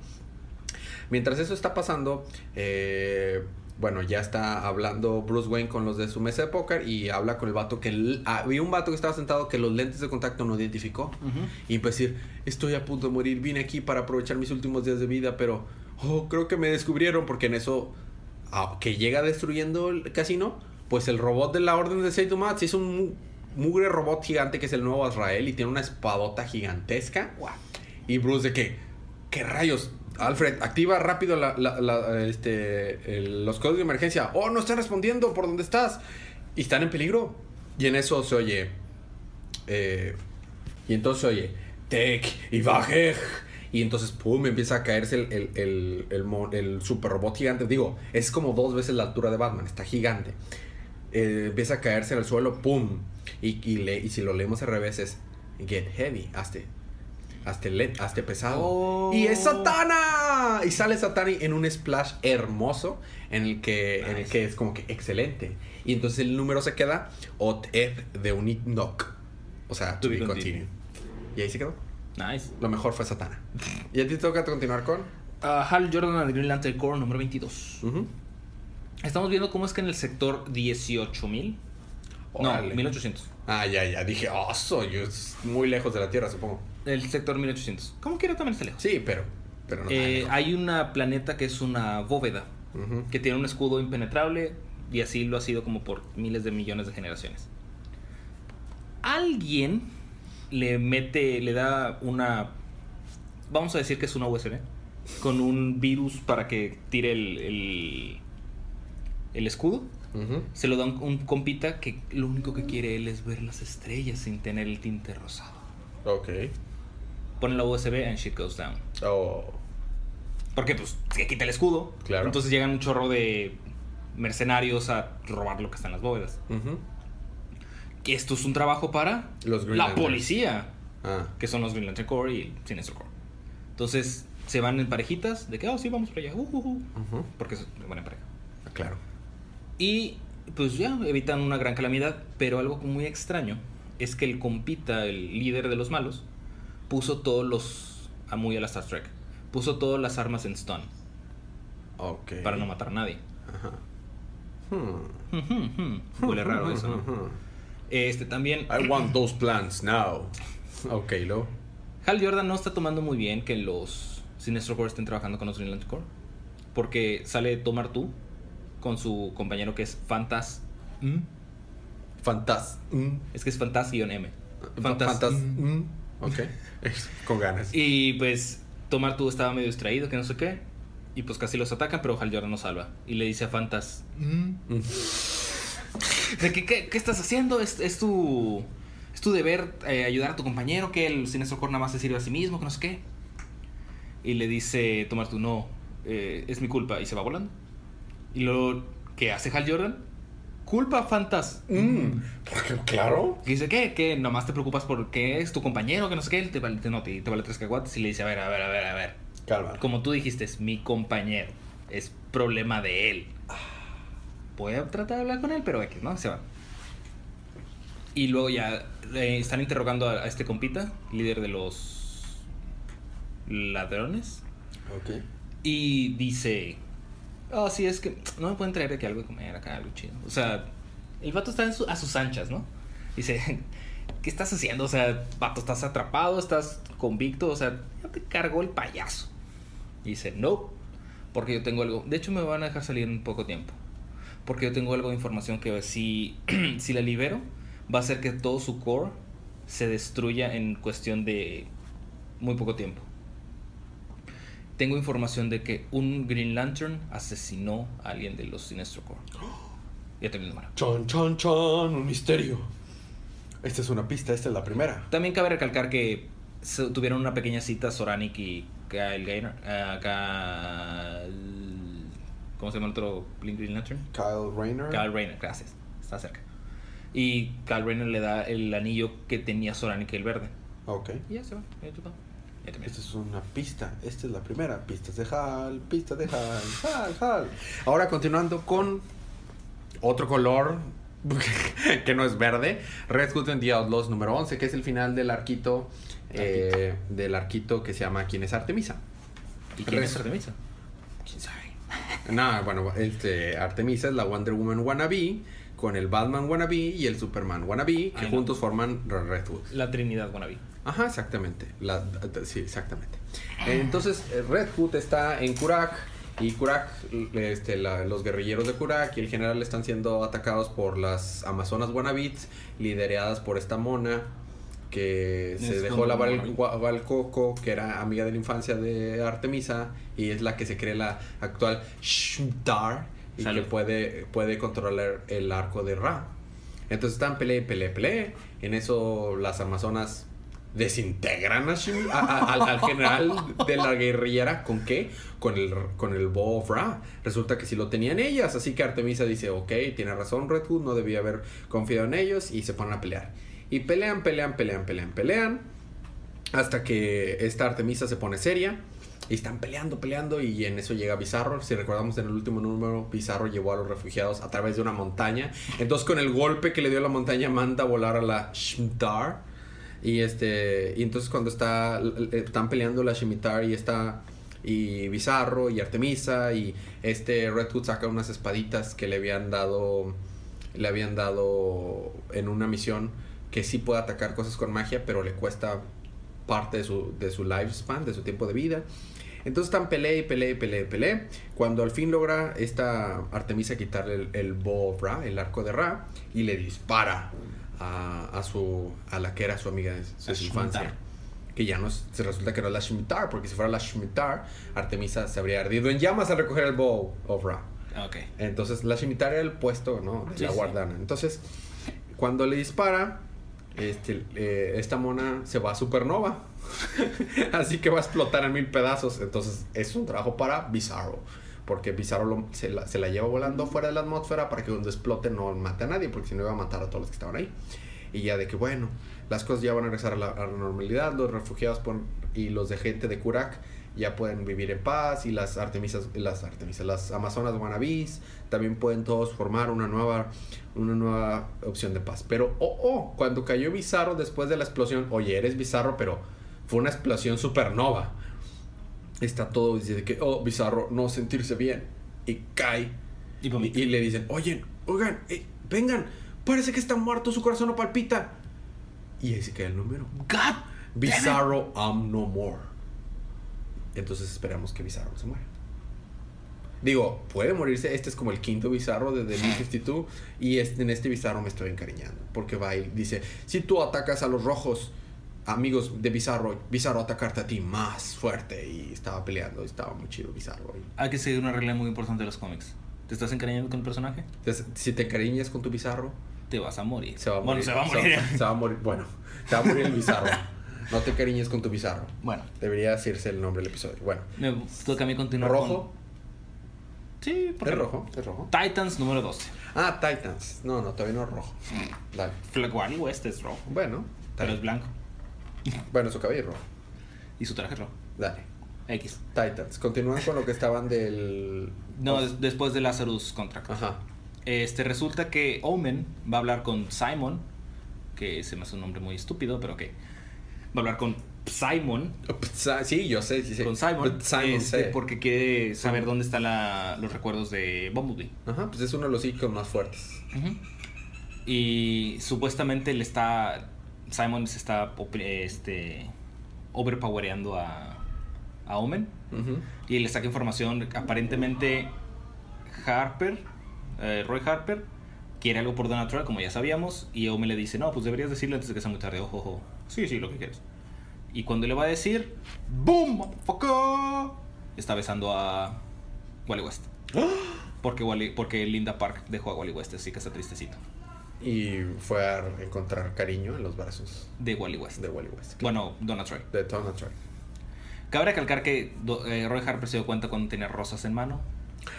Speaker 1: Mientras eso está pasando, eh, bueno, ya está hablando Bruce Wayne con los de su mesa de póker y habla con el vato que... l- Había un vato que estaba sentado que los lentes de contacto no identificó. Y a decir, estoy a punto de morir, vine aquí para aprovechar mis últimos días de vida, pero... Oh, creo que me descubrieron porque en eso... ah, que llega destruyendo el casino, pues el robot de la orden de Seitumats es un mu- mugre robot gigante que es el nuevo Azrael y tiene una espadota gigantesca. Y Bruce de que, ¿qué rayos? Alfred, activa rápido este, los códigos de emergencia. Oh, no están respondiendo por dónde estás. Y están en peligro. Y en eso se oye. eh, y entonces se oye. Tech y Bajej. Y entonces, pum, empieza a caerse el, el, super robot gigante. Digo, es como dos veces la altura de Batman. Está gigante. Eh, empieza a caerse en el suelo, pum. Y, y si lo leemos al revés es Get Heavy. Hazte. Hazte, le- hazte pesado.
Speaker 2: Oh.
Speaker 1: Y es Satana. Y sale Satana en un splash hermoso. En el que, en el que es como que excelente. Y entonces el número se queda Ot Ed de Unit Knock. O sea, to, be continued. Y ahí se quedó.
Speaker 2: Nice.
Speaker 1: Lo mejor fue Satana. Y a ti te toca continuar con.
Speaker 2: Ah, Hal Jordan and the Green Lantern Corps número 22.
Speaker 1: Ujú.
Speaker 2: Estamos viendo cómo es que en el sector 18000 No,
Speaker 1: Órale.
Speaker 2: 1800.
Speaker 1: Ah, ya, ya. Dije, oh, soy es muy lejos de la Tierra, supongo.
Speaker 2: El sector 1800. ¿Cómo quiera también está lejos?
Speaker 1: Sí, pero. pero no
Speaker 2: Eh, hay una planeta que es una bóveda, que tiene un escudo impenetrable y así lo ha sido como por miles de millones de generaciones. Alguien le mete, le da una, vamos a decir que es una USB, con un virus para que tire el, el, el escudo. Se lo da un, un compita que lo único que quiere él es ver las estrellas sin tener el tinte rosado.
Speaker 1: Ok.
Speaker 2: Pone la USB and shit goes down.
Speaker 1: Oh.
Speaker 2: Porque pues se quita el escudo.
Speaker 1: Claro.
Speaker 2: Entonces llegan un chorro de mercenarios a robar lo que está en las bóvedas. Que esto es un trabajo para
Speaker 1: Los Green
Speaker 2: la policía,
Speaker 1: Ah.
Speaker 2: que son los Green Lantern Corps y Sinestro Corps. Entonces se van en parejitas de que, oh, sí, vamos para allá. uh, uh, uh", porque se van en pareja.
Speaker 1: Ah, Claro.
Speaker 2: Y pues ya evitan una gran calamidad, pero algo muy extraño es que el compita, el líder de los malos, puso todos los, a muy a la Star Trek, puso todas las armas en stun
Speaker 1: Ok.
Speaker 2: para no matar a nadie.
Speaker 1: Ajá. Hmm.
Speaker 2: Huele raro eso, ¿no? Este también.
Speaker 1: I want those plans now. Ok, lo.
Speaker 2: Hal Jordan no está tomando muy bien que los Sinestro Corps estén trabajando con los Green Lantern Corps. Porque sale Tomar tú con su compañero que es Fantas.
Speaker 1: Fantas. Mm.
Speaker 2: Es que es Fantas-M.
Speaker 1: Fantas.
Speaker 2: Fantas.
Speaker 1: Mm. Ok. Con ganas.
Speaker 2: Y pues Tomar tú estaba medio distraído, que no sé qué. Y pues casi los atacan, pero Hal Jordan no salva. Y le dice a Fantas.
Speaker 1: Mm.
Speaker 2: ¿De qué, qué, qué estás haciendo? Es, es tu. Es tu deber eh, ayudar a tu compañero, que el Sinestro Corps nada más se sirve a sí mismo, que no sé qué. Y le dice Tomar tú, no, eh, es mi culpa. Y se va volando. Y luego, ¿qué hace Hal Jordan? Culpa, Fantas.
Speaker 1: Mm. Claro.
Speaker 2: Y dice, ¿qué? ¿Qué? Nomás te preocupas porque es tu compañero, que no sé qué. Él te vale, te, no, te, te vale tres caguates. Y le dice, a ver, a ver, a ver, a ver.
Speaker 1: Calma.
Speaker 2: Como tú dijiste, es mi compañero. Es problema de él. Voy a tratar de hablar con él, pero X, ¿no? Se va. Y luego ya eh, están interrogando a, a este compita, líder de los ladrones.
Speaker 1: Ok.
Speaker 2: Y dice, oh, sí, es que no me pueden traer aquí algo de comer acá, algo chido. O sea, el vato está en su- a sus anchas, ¿no? Dice, ¿qué estás haciendo? O sea, vato, estás atrapado, estás convicto, o sea, ya te cargó el payaso. Y dice, no, porque yo tengo algo. De hecho, me van a dejar salir en poco tiempo. Porque yo tengo algo de información que si, si la libero, va a hacer que todo su core se destruya en cuestión de muy poco tiempo. Tengo información de que un Green Lantern asesinó a alguien de los Sinestro Corps. Ya terminó.
Speaker 1: Chon, chon, chon. Un misterio. Esta es una pista, esta es la primera.
Speaker 2: También cabe recalcar que tuvieron una pequeña cita Soranic y Kyle Gaynor. eh, Kyle- ¿Cómo se llama el otro Green Lantern?
Speaker 1: Kyle Rayner.
Speaker 2: Kyle Rayner, gracias. Está cerca. Y Kyle Rayner le da el anillo que tenía Soranic el verde.
Speaker 1: Ok.
Speaker 2: Y ya se va.
Speaker 1: Esta es una pista. Esta es la primera. Pistas de Hal, pistas de Hal, Hal, Hal. Ahora continuando con otro color que no es verde. Red Hood and the Outlaws número 11, que es el final del arquito. eh, del arquito que se llama ¿Quién es Artemisa?
Speaker 2: ¿Y quién
Speaker 1: Res-
Speaker 2: es Artemisa?
Speaker 1: ¿Quién sabe? No, bueno, este, Artemisa es la Wonder Woman wannabe con el Batman wannabe y el Superman wannabe que
Speaker 2: Ay, no.
Speaker 1: juntos forman Red Hood.
Speaker 2: La Trinidad Wannabe.
Speaker 1: Ajá, exactamente. La, sí, exactamente. Entonces, eh, Red Hood está en Kurak y Kurak, este, la- los guerrilleros de Kurak y el general están siendo atacados por las Amazonas Wannabits, lideradas por esta mona que se
Speaker 2: Es
Speaker 1: dejó lavar el, coco, que era amiga de la infancia de Artemisa y es la que se cree la actual Shmtar y
Speaker 2: Salud.
Speaker 1: que puede, puede controlar el arco de Ra. Entonces están pele, pele, pele. En eso las Amazonas desintegran a al, al general de la guerrillera. ¿Con qué? Con el, con el of Ra. Resulta que sí lo tenían ellas. Así que Artemisa dice, ok, tiene razón Red Hood, no debía haber confiado en ellos. Y se ponen a pelear. Y pelean, pelean, pelean, pelean, pelean. Hasta que esta Artemisa se pone seria. Y están peleando, peleando. Y en eso llega Bizarro. Si recordamos en el último número, Bizarro llevó a los refugiados a través de una montaña. Entonces, con el golpe que le dio la montaña, manda a volar a la Shmtar. Y este. Y entonces, cuando está. Están peleando la Shimitar y está. Y Bizarro y Artemisa. Y este Red Hood saca unas espaditas que le habían dado. le habían dado en una misión que sí puede atacar cosas con magia, pero le cuesta parte de su, de su lifespan, de su tiempo de vida. Entonces están pelea y pelea y pelea y pelea. Cuando al fin logra esta Artemisa quitarle el, el bow Ra, el arco de Ra, y le dispara a, a su a la que era su amiga de, su infancia. Que ya no se resulta que no es la Shemitah, porque si fuera la Shemitah, Artemisa se habría ardido en llamas al recoger el bow of Ra.
Speaker 2: Ok.
Speaker 1: Entonces la Shemitah era el puesto, ¿no? De
Speaker 2: Sí,
Speaker 1: la
Speaker 2: sí.
Speaker 1: guardana. Entonces, cuando le dispara, este, eh, esta mona se va a supernova. Así que va a explotar en mil pedazos. Entonces, es un trabajo para Bizarro. Porque Bizarro lo- se, la, se la lleva volando fuera de la atmósfera para que cuando explote no mate a nadie, porque si no iba a matar a todos los que estaban ahí. Y ya de que, bueno, las cosas ya van a regresar a la, a la normalidad, los refugiados y los de gente de Kurak ya pueden vivir en paz y las artemisas, las artemisas, las amazonas wannabes también pueden todos formar una nueva, una nueva opción de paz. Pero, oh, oh, cuando cayó Bizarro después de la explosión, oye, eres Bizarro, pero fue una explosión supernova. Está todo dice que, oh, Bizarro, no sentirse bien. Y cae.
Speaker 2: Y
Speaker 1: Y,
Speaker 2: vomita.
Speaker 1: y le dicen, oye, oigan, eh, vengan, parece que está muerto, su corazón no palpita. Y ahí se cae el número.
Speaker 2: God.
Speaker 1: Bizarro, I'm no more. Entonces esperamos que Bizarro se muera. Digo, puede morirse. Este es como el quinto Bizarro de The New 52. Y este, en este Bizarro me estoy encariñando. Porque va y dice: Si tú atacas a los rojos, amigos de Bizarro, Bizarro atacarte a ti más fuerte. Y estaba peleando. y Estaba muy chido Bizarro.
Speaker 2: Hay que seguir una regla muy importante de los cómics. ¿Te estás encariñando con el personaje?
Speaker 1: Entonces, si te encariñas con tu Bizarro,
Speaker 2: Te vas a morir.
Speaker 1: se va a
Speaker 2: Bueno,
Speaker 1: morir.
Speaker 2: se va a morir.
Speaker 1: Se va a morir. Bueno, se va a morir el Bizarro. No te encariñes con tu Bizarro.
Speaker 2: Bueno,
Speaker 1: Debería decirse el nombre del episodio. Bueno,
Speaker 2: me toca a mí continuar
Speaker 1: rojo.
Speaker 2: con... Sí, ¿por
Speaker 1: ¿Es rojo? ¿Es rojo?
Speaker 2: Titans número 12.
Speaker 1: Ah, Titans. No, no, todavía no es rojo. Dale.
Speaker 2: Flag Wally West es rojo,
Speaker 1: Bueno,
Speaker 2: pero es blanco.
Speaker 1: Bueno, su cabello rojo.
Speaker 2: Y su traje rojo.
Speaker 1: Dale.
Speaker 2: X.
Speaker 1: Titans. Continúan con lo que estaban del.
Speaker 2: No, des- después de Lazarus Contract.
Speaker 1: Ajá.
Speaker 2: Este, resulta que Omen va a hablar con Simon, que se me hace un nombre muy estúpido, pero ok. Va a hablar con Simon,
Speaker 1: Sí, yo sé, sí, sí.
Speaker 2: con Simon,
Speaker 1: Simon
Speaker 2: este,
Speaker 1: sé.
Speaker 2: porque quiere saber dónde están la- los recuerdos de Bumblebee.
Speaker 1: Ajá, pues es uno de los hijos más fuertes.
Speaker 2: Ujú. Y supuestamente le está. Simon se está este, overpowereando a, a Omen. Y le saca información. Aparentemente, Harper, eh, Roy Harper, quiere algo por Donald Trump, como ya sabíamos. Y Omen le dice: No, pues deberías decirle antes de que sea muy tarde. Ojo, ojo. Sí, sí, lo que quieres. Y cuando le va a decir: ¡Boom! motherfucker", Está besando a Wally West. Porque, Wally- porque Linda Park dejó a Wally West, así que está tristecito.
Speaker 1: Y fue a encontrar cariño en los brazos
Speaker 2: De Wally West.
Speaker 1: de Wally West.
Speaker 2: Bueno, Donald Troy.
Speaker 1: De Donald Trump.
Speaker 2: Cabe recalcar que do- eh, Roy Harper se dio cuenta cuando tenía rosas en mano.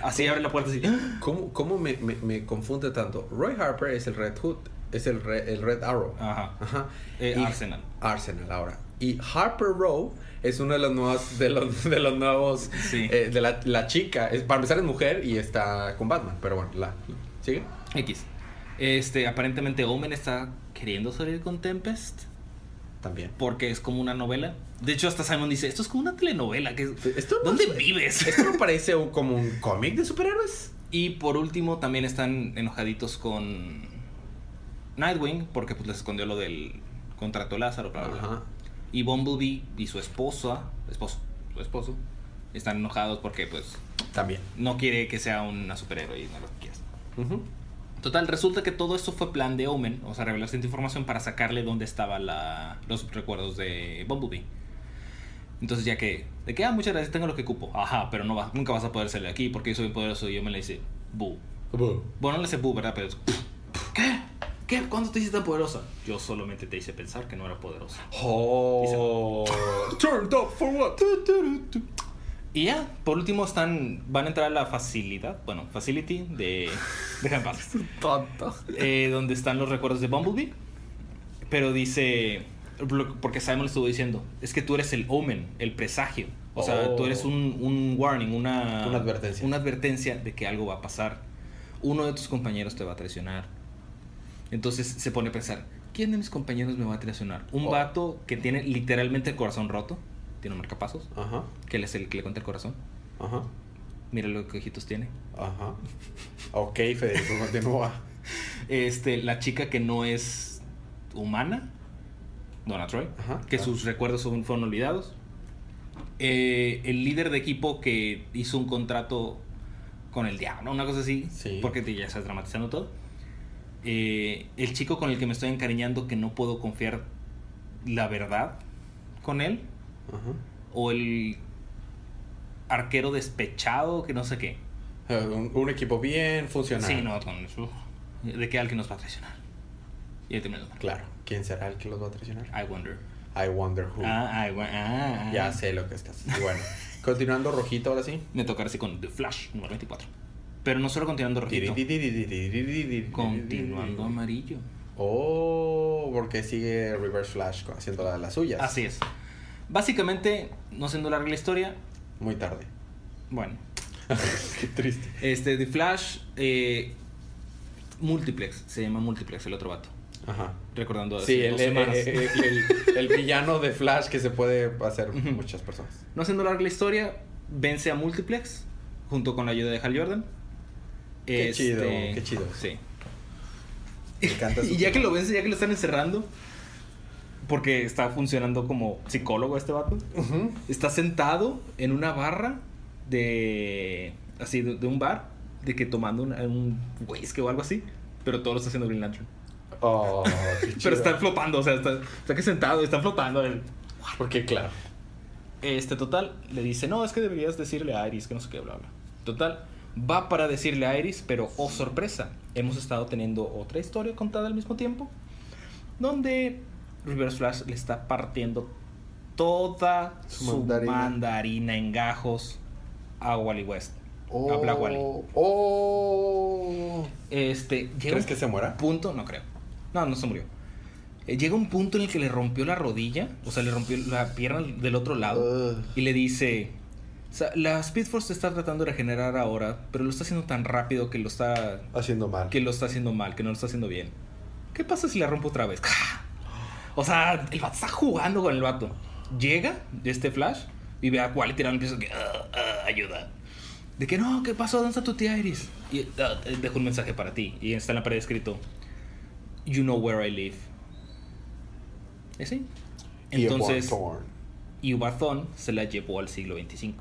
Speaker 2: Así abre la puerta así.
Speaker 1: ¿Cómo, cómo me, me, me confunde tanto? Roy Harper es el Red Hood, es el, Re- el Red Arrow.
Speaker 2: Ajá.
Speaker 1: Ajá.
Speaker 2: Eh,
Speaker 1: Y-
Speaker 2: Arsenal.
Speaker 1: Arsenal ahora. Y Harper Row es uno de los nuevos, de los, de los nuevos,
Speaker 2: Sí.
Speaker 1: eh, de la, la chica. Es, para empezar es mujer y está con Batman, pero bueno, la, ¿sigue?
Speaker 2: X. Este, aparentemente Omen está queriendo salir con Tempest.
Speaker 1: También.
Speaker 2: Porque es como una novela. De hecho, hasta Simon dice, esto es como una telenovela. Que
Speaker 1: Esto no
Speaker 2: ¿Dónde
Speaker 1: es-
Speaker 2: vives?
Speaker 1: ¿Esto no parece un- como un cómic de superhéroes?
Speaker 2: Y por último, también están enojaditos con Nightwing. Porque pues les escondió lo del contrato Lázaro. Bla, bla, bla.
Speaker 1: Ajá.
Speaker 2: Y Bumblebee y su esposa, esposo, su esposo, están enojados porque pues
Speaker 1: También.
Speaker 2: no quiere que sea una superhéroe y no lo quieres.
Speaker 1: Ujú.
Speaker 2: Total, resulta que todo esto fue plan de Omen, o sea, revelar cierta información para sacarle dónde estaban los recuerdos de Bumblebee. Entonces ya que, de que, ah, muchas gracias, tengo lo que cupo. Ajá, pero no va, nunca vas a poder salir aquí porque yo soy poderoso y yo me le dice, bu. Bueno, no le dice bu, ¿verdad? Pero es, ¿qué? ¿Qué? ¿Cuándo te hice tan poderosa? Yo solamente te hice pensar que no era poderosa.
Speaker 1: Oh. Turned up for what?
Speaker 2: Y ya, por último están, van a entrar a la facilidad, bueno, facility de... Déjame paz.
Speaker 1: Tonto.
Speaker 2: eh, donde están los recuerdos de Bumblebee. Pero dice, porque Simon le estuvo diciendo, es que tú eres el omen, el presagio. O sea,
Speaker 1: Oh.
Speaker 2: tú eres un, un warning, una,
Speaker 1: Una advertencia.
Speaker 2: Una advertencia de que algo va a pasar. Uno de tus compañeros te va a traicionar. Entonces se pone a pensar, ¿quién de mis compañeros me va a traicionar? Un
Speaker 1: Oh.
Speaker 2: vato que tiene literalmente el corazón roto, tiene un marcapasos,
Speaker 1: Ajá.
Speaker 2: que él es el que le cuenta el corazón.
Speaker 1: Ajá.
Speaker 2: Mira lo que ojitos tiene.
Speaker 1: Ajá. Ok, Federico, continúa.
Speaker 2: Este, la chica que no es humana, Donna Troy,
Speaker 1: Ajá,
Speaker 2: que
Speaker 1: claro.
Speaker 2: sus recuerdos son- fueron olvidados. Eh, el líder de equipo que hizo un contrato con el diablo, una cosa así,
Speaker 1: Sí.
Speaker 2: porque te- ya estás dramatizando todo. Eh, el chico con el que me estoy encariñando que no puedo confiar la verdad con él.
Speaker 1: Ajá.
Speaker 2: O el arquero despechado que no sé qué.
Speaker 1: Un, un equipo bien funcional.
Speaker 2: Sí, no, con eso. De que alguien nos va a traicionar. Y.
Speaker 1: Claro. ¿Quién será el que los va a traicionar?
Speaker 2: I wonder.
Speaker 1: I wonder who.
Speaker 2: Ah, I wa- ah, ah.
Speaker 1: Ya sé lo que estás. Bueno, continuando rojito ahora sí.
Speaker 2: Me tocará así con The Flash, número 24. Pero no solo continuando rojito. Continuando amarillo.
Speaker 1: Oh, porque sigue Reverse Flash haciendo la de las suyas.
Speaker 2: Así es. Básicamente, no siendo larga la historia,
Speaker 1: Muy tarde.
Speaker 2: bueno.
Speaker 1: Qué triste.
Speaker 2: Este, The Flash, eh, Multiplex, se llama Multiplex el otro vato.
Speaker 1: Ajá.
Speaker 2: Recordando hace
Speaker 1: Sí, el,
Speaker 2: dos
Speaker 1: el,
Speaker 2: semanas.
Speaker 1: el- el- el villano de Flash que se puede hacer muchas personas.
Speaker 2: No siendo larga la historia, vence a Multiplex junto con la ayuda de Hal Jordan.
Speaker 1: Qué
Speaker 2: Este,
Speaker 1: chido, qué chido.
Speaker 2: Sí.
Speaker 1: Me encanta su
Speaker 2: y ya que lo vence, ya que lo están encerrando, porque está funcionando como psicólogo este vato, está sentado en una barra de. así, de, de un bar, de que tomando un, un whisky o algo así, pero todo lo está haciendo Green Lantern.
Speaker 1: Oh.
Speaker 2: Pero está flotando, o sea, está, está que sentado, está flotando. él.
Speaker 1: Porque claro.
Speaker 2: Este, total, le dice, no, es que deberías decirle a Iris que no sé qué, bla, bla. Total, va para decirle a Iris, pero, oh sorpresa, hemos estado teniendo otra historia contada al mismo tiempo, donde Reverse Flash le está partiendo toda
Speaker 1: Su
Speaker 2: su,
Speaker 1: mandarina.
Speaker 2: mandarina. en gajos a Wally West.
Speaker 1: Oh,
Speaker 2: A Black Wally.
Speaker 1: Oh.
Speaker 2: Este,
Speaker 1: ¿Crees que se muera?
Speaker 2: punto, no creo. No, no se murió. Eh, llega un punto en el que le rompió la rodilla, o sea, le rompió la pierna del otro lado. Y le dice, o sea, la Speed Force está tratando de regenerar ahora, pero lo está haciendo tan rápido que lo está
Speaker 1: Haciendo mal.
Speaker 2: que lo está haciendo mal, que no lo está haciendo bien. ¿Qué pasa si la rompo otra vez? O sea, el vato está jugando con el vato. Llega de este Flash y ve a Wally tirando el piso que "Ah, ah, ayuda. De que no, ¿qué pasó? ¿Dónde está tu tía Iris? Y "Ah, eh, dejo un mensaje para ti. Y está en la pared escrito: You know where I live. Y Entonces, y Ubathon se la llevó al siglo XXV.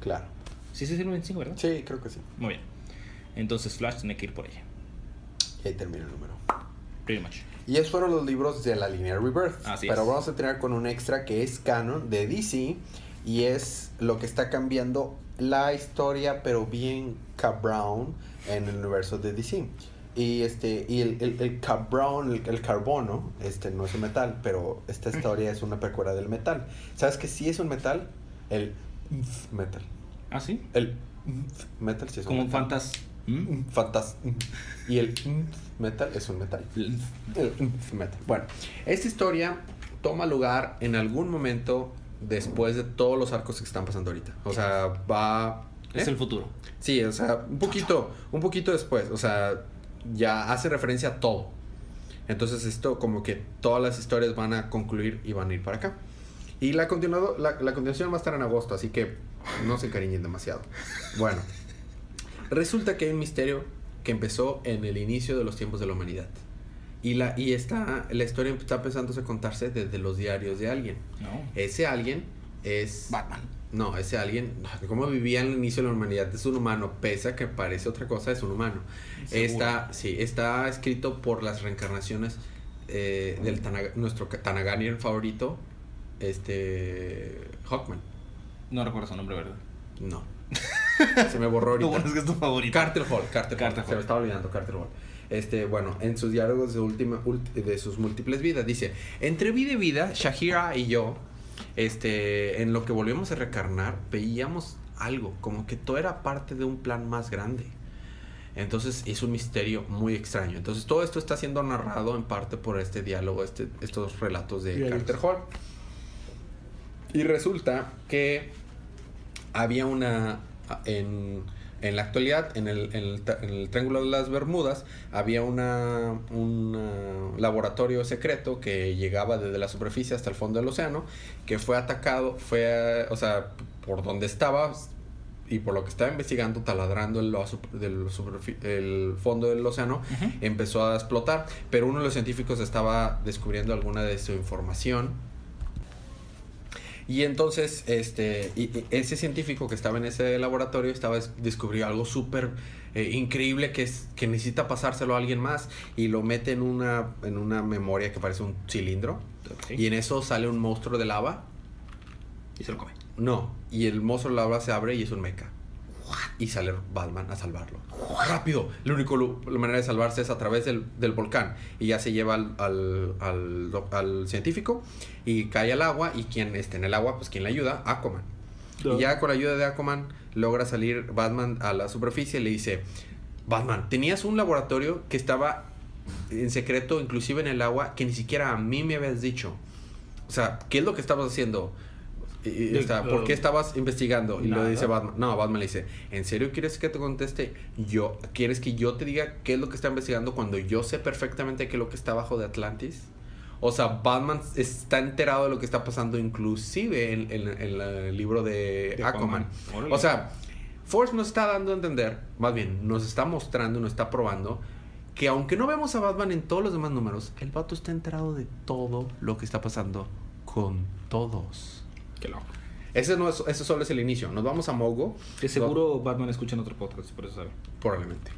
Speaker 1: Claro.
Speaker 2: Sí, es el siglo XXV, ¿verdad?
Speaker 1: Sí, creo que sí.
Speaker 2: Muy bien. Entonces Flash tiene que ir por ella.
Speaker 1: Y ahí termina el número.
Speaker 2: Pretty much.
Speaker 1: Y esos fueron los libros de la línea Rebirth.
Speaker 2: Así
Speaker 1: Pero
Speaker 2: es.
Speaker 1: vamos a tener con un extra que es canon de DC. Y es lo que está cambiando la historia, pero bien cabrón en el universo de DC. Y este, y el, el, el cabrón, el, el carbono, este no es un metal, pero esta historia es una precuela del metal. ¿Sabes que sí es un metal? El metal.
Speaker 2: ¿Ah, sí?
Speaker 1: El metal sí es un
Speaker 2: Como un
Speaker 1: metal.
Speaker 2: fantas. ¿Mm?
Speaker 1: Fantas. Y el metal es un metal. Metal. Bueno, esta historia toma lugar en algún momento después de todos los arcos que están pasando ahorita. O sea, va.
Speaker 2: Es
Speaker 1: ¿eh?
Speaker 2: el futuro.
Speaker 1: Sí, o sea, un poquito, un poquito después. O sea, ya hace referencia a todo. Entonces esto como que todas las historias van a concluir y van a ir para acá. Y la, continuado, la, la continuación va a estar en agosto, así que no se encariñen demasiado. Bueno, resulta que hay un misterio que empezó en el inicio de los tiempos de la humanidad. Y la, y está, la historia está empezando a contarse desde los diarios de alguien.
Speaker 2: No.
Speaker 1: Ese alguien es...
Speaker 2: Batman.
Speaker 1: No, ese alguien, ¿cómo vivía en el inicio de la humanidad? Es un humano, pese a que parece otra cosa, es un humano.
Speaker 2: Seguro.
Speaker 1: Está, sí, está escrito por las reencarnaciones eh, del Tanaga- nuestro Tanaganian favorito, este Hawkman.
Speaker 2: No recuerdo su nombre, ¿verdad?
Speaker 1: No. Se me borró ahorita.
Speaker 2: bueno es que es tu favorito.
Speaker 1: Carter Hall, Carter,
Speaker 2: Carter
Speaker 1: Hall. Se me estaba olvidando Carter Hall. Este, bueno, en sus diálogos de última de sus múltiples vidas dice, entre vida y vida, Shahira y yo, este, en lo que volvimos a recarnar, veíamos algo, como que todo era parte de un plan más grande. Entonces es un misterio muy extraño. Entonces todo esto está siendo narrado en parte por este diálogo, este, estos relatos de
Speaker 2: Diálogos.
Speaker 1: Carter Hall. Y resulta que había una en, en la actualidad en el, en, el, tra- en el Triángulo de las Bermudas había una un uh, laboratorio secreto que llegaba desde la superficie hasta el fondo del océano que fue atacado fue o sea por donde estaba y por lo que estaba investigando, taladrando el, del el fondo del océano, empezó a explotar. Pero uno de los científicos estaba descubriendo alguna de su información. Y entonces, este, y, ese científico que estaba en ese laboratorio estaba descubrió algo súper eh, increíble que es que necesita pasárselo a alguien más y lo mete en una en una memoria que parece un cilindro y en eso sale un monstruo de lava
Speaker 2: y se lo come.
Speaker 1: No, y el monstruo de lava se abre y es un mecha. Y sale Batman a salvarlo. Rápido. La única manera de salvarse es a través del, volcán. Y ya se lleva al, al, científico y cae al agua. Y quien esté en el agua, pues quien le ayuda, Aquaman. Y ya con la ayuda de Aquaman logra salir Batman a la superficie y le dice, Batman, tenías un laboratorio que estaba en secreto, inclusive en el agua, que ni siquiera a mí me habías dicho. O sea, ¿qué es lo que estabas haciendo? Y, ¿Por qué estabas investigando? Y lo dice Batman. No, Batman le dice, ¿en serio quieres que te conteste? Yo, ¿Quieres que yo te diga qué es lo que está investigando cuando yo sé perfectamente qué es lo que está abajo de Atlantis? O sea, Batman está enterado de lo que está pasando inclusive en, el libro de, Aquaman. O sea, Force nos está dando a entender, más bien, nos está mostrando, nos está probando que aunque no vemos a Batman en todos los demás números, el vato está enterado de todo lo que está pasando con todos.
Speaker 2: Loco.
Speaker 1: Ese, no es, ese solo es el inicio. Nos vamos a Mogo.
Speaker 2: Que seguro Batman escucha en otro podcast, por eso sabe.
Speaker 1: Probablemente.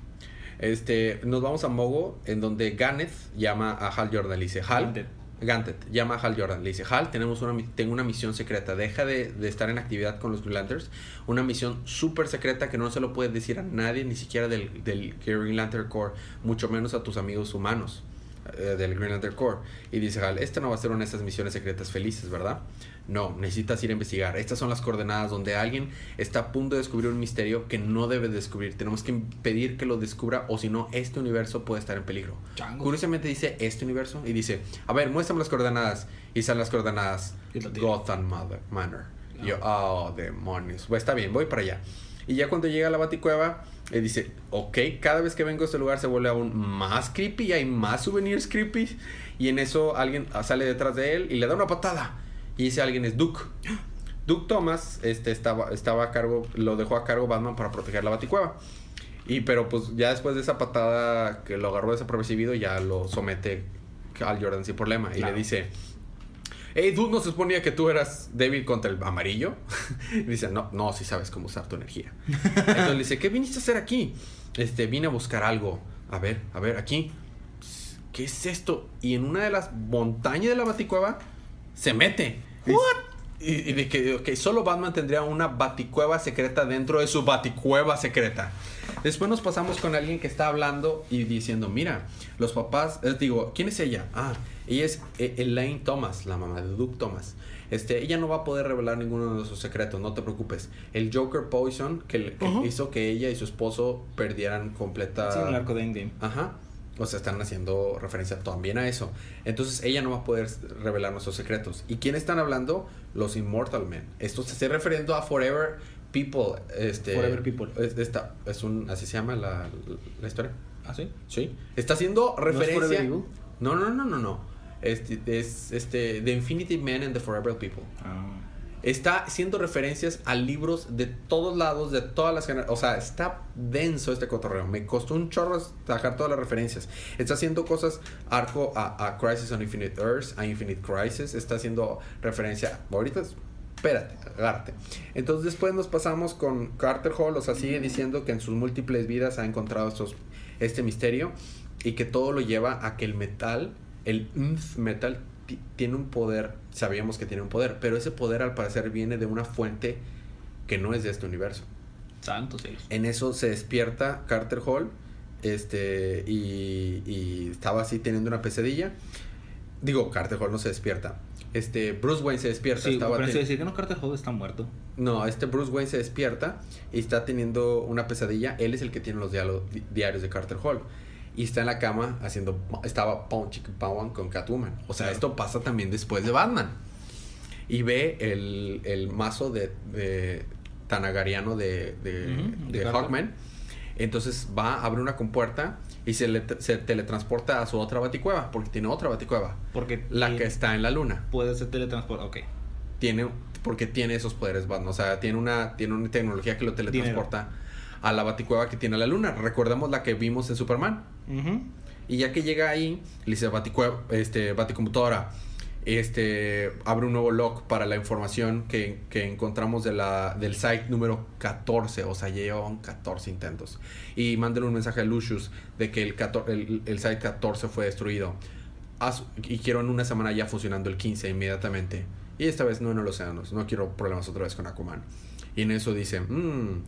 Speaker 1: Este, nos vamos a Mogo, en donde Gannett llama a Hal Jordan. Le dice, Hal... Gantet llama a Hal Jordan. Le dice, Hal, tenemos una, tengo una misión secreta. Deja de, de estar en actividad con los Green Lanterns. Una misión súper secreta que no se lo puedes decir a nadie, ni siquiera del, del Green Lantern Corps, mucho menos a tus amigos humanos eh, del Green Lantern Corps. Y dice Hal, esta no va a ser una de esas misiones secretas felices, ¿verdad? No, necesitas ir a investigar. Estas son las coordenadas donde alguien está a punto de descubrir un misterio que no debe descubrir. Tenemos que impedir que lo descubra o si no, este universo puede estar en peligro. Curiosamente dice este universo y dice, a ver, muéstrame las coordenadas. Y salen las coordenadas Gotham Manor. Y yo, oh, demonios. Pues está bien, voy para allá. Y ya cuando llega a la baticueva, le dice, ok, cada vez que vengo a este lugar se vuelve aún más creepy y hay más souvenirs creepy. Y en eso alguien sale detrás de él y le da una patada. Y ese alguien es Duke. Duke Thomas este, estaba, estaba a cargo, lo dejó a cargo Batman para proteger la baticueva. Y pero pues ya después de esa patada que lo agarró desapercibido, ya lo somete al Jordan sin problema. Y le dice, hey, Duke, ¿no se suponía que tú eras débil contra el amarillo? y dice, no, no, si sabes cómo usar tu energía. Entonces le dice, ¿qué viniste a hacer aquí? Este, vine a buscar algo. A ver, a ver, aquí. ¿Qué es esto? Y en una de las montañas de la baticueva se mete. Y, de que solo Batman tendría una baticueva secreta dentro de su baticueva secreta. Después nos pasamos con alguien que está hablando y diciendo, mira, los papás, eh, digo, ¿quién es ella? Ah, ella es eh, Elaine Thomas, la mamá de Duke Thomas. Este, ella no va a poder revelar ninguno de sus secretos, no te preocupes. El Joker Poison que, hizo que ella y su esposo perdieran completa...
Speaker 2: Sí, el arco de Endgame.
Speaker 1: Ajá. O sea, están haciendo referencia también a eso. Entonces ella no va a poder revelar nuestros secretos. ¿Y quién están hablando? Los Immortal Men. Esto se está refiriendo a Forever People. Este,
Speaker 2: Forever People.
Speaker 1: Es, esta, es un, así se llama la, la historia.
Speaker 2: ¿Ah, sí?
Speaker 1: Sí. Está haciendo referencia. ¿No, no, no, no, no, no. Este, es este, The Infinity Men and the Forever People. Ah está haciendo referencias a libros de todos lados, de todas las generaciones. O sea, está denso este cotorreo. Me costó un chorro sacar todas las referencias. Está haciendo cosas arco a, Crisis on Infinite Earths, a Infinite Crisis. Está haciendo referencia. Ahorita, espérate, agárrate. Entonces, después nos pasamos con Carter Hall. O sea, sigue diciendo que en sus múltiples vidas ha encontrado este misterio y que todo lo lleva a que el metal, el metal, tiene un poder, sabíamos que tiene un poder, pero ese poder al parecer viene de una fuente que no es de este universo.
Speaker 2: Santo sí.
Speaker 1: En eso se despierta Carter Hall este, y, estaba así teniendo una pesadilla. Digo, Carter Hall no se despierta. Este, Bruce Wayne se despierta.
Speaker 2: Sí, estaba pero decir que no, Carter Hall está muerto.
Speaker 1: No, este Bruce Wayne se despierta y está teniendo una pesadilla. Él es el que tiene los diarios de Carter Hall y está en la cama haciendo estaba Pound Chicken con Catwoman. O sea, esto pasa también después de Batman. Y ve el, el mazo de, de Tanagariano de, de, Hawkman. Entonces va, abre una compuerta y se, le, se teletransporta a su otra baticueva, porque tiene otra baticueva.
Speaker 2: Porque
Speaker 1: la que está en la luna.
Speaker 2: Puede ser teletransporte, ok.
Speaker 1: tiene, porque tiene esos poderes Batman. O sea, tiene una, tiene una tecnología que lo teletransporta a la baticueva que tiene la luna. Recordemos la que vimos en Superman. Y ya que llega ahí, le dice este, Baticomputadora, este, abre un nuevo log para la información que, que, encontramos de la, del site número 14. O sea, llevan 14 intentos. Y mándale un mensaje a Lucius de que el, el, el site 14 fue destruido. y quiero en una semana ya funcionando el 15 inmediatamente. Y esta vez no en los océanos. No quiero problemas otra vez con Akuman. Y en eso dice, mmm,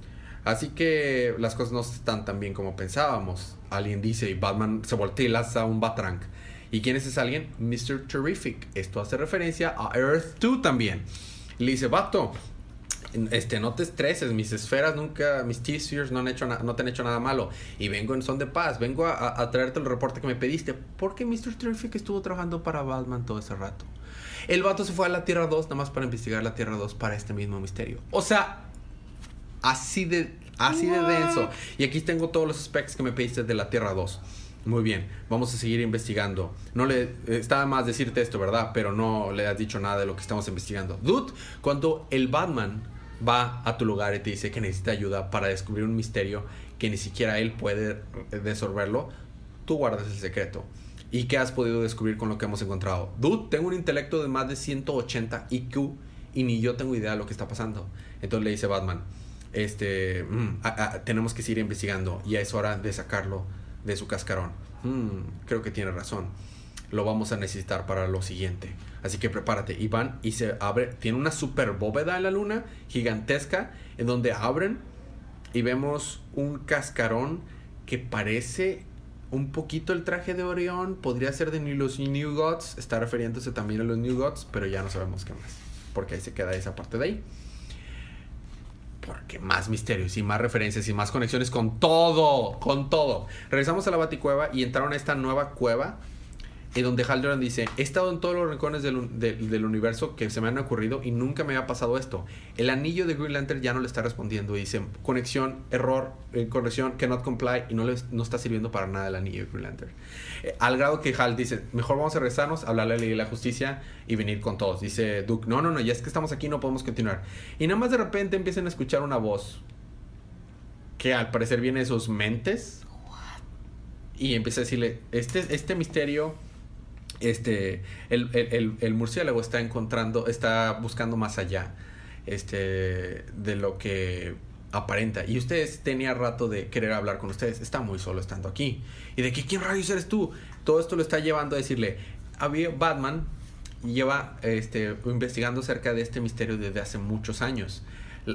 Speaker 1: así que las cosas no están tan bien como pensábamos. Alguien dice y Batman se voltea y lanza un Batrank. ¿Y quién es ese alguien? Mr. Terrific. Esto hace referencia a Earth 2 también. le dice, Bato, este, no te estreses, mis esferas nunca, mis T-Spheres no, hecho no te han hecho nada malo. Y vengo en son de paz, vengo a, traerte el reporte que me pediste. Porque Mr. Terrific estuvo trabajando para Batman todo ese rato. El vato se fue a la Tierra 2 nada más para investigar la Tierra 2 para este mismo misterio. O sea, así de, así de denso. Y aquí tengo todos los specs que me pediste de la Tierra 2. Muy bien, vamos a seguir investigando. No le estaba más decirte esto, ¿verdad? Pero no le has dicho nada de lo que estamos investigando. Dude, cuando el Batman va a tu lugar y te dice que necesita ayuda para descubrir un misterio que ni siquiera él puede resolverlo, tú guardas el secreto. ¿Y qué has podido descubrir con lo que hemos encontrado? Dude, tengo un intelecto de más de 180 IQ y ni yo tengo idea de lo que está pasando. Entonces le dice Batman, este, mm, tenemos que seguir investigando, y es hora de sacarlo de su cascarón. Mm, creo que tiene razón. Lo vamos a necesitar para lo siguiente. Así que prepárate. Y van y se abre. Tiene una super bóveda en la luna, gigantesca, en donde abren y vemos un cascarón que parece un poquito el traje de Orión. Podría ser de los New Gods. Está refiriéndose también a los New Gods, pero ya no sabemos qué más. Porque ahí se queda esa parte de ahí. Porque más misterios y más referencias y más conexiones con todo, con todo. Regresamos a la Baticueva y entraron a esta nueva cueva y donde Haldoran dice, he estado en todos los rincones del, del, universo que se me han ocurrido y nunca me había pasado esto. El anillo de Green Lantern ya no le está respondiendo. Y dice, conexión, error, eh, corrección, cannot comply. Y no, le, no está sirviendo para nada el anillo de Green Lantern. Eh, al grado que Hal dice, mejor vamos a regresarnos, hablarle a la ley de la justicia y venir con todos. Dice Duke, no, no, no, ya es que estamos aquí, no podemos continuar. Y nada más de repente empiezan a escuchar una voz que al parecer viene de sus mentes. Y empieza a decirle, este, este misterio este, el, murciélago está encontrando, está buscando más allá este, de lo que aparenta. Y ustedes tenía rato de querer hablar con ustedes. Está muy solo estando aquí. Y de que, ¿quién rayos eres tú? Todo esto lo está llevando a decirle, había Batman lleva este, investigando acerca de este misterio desde hace muchos años.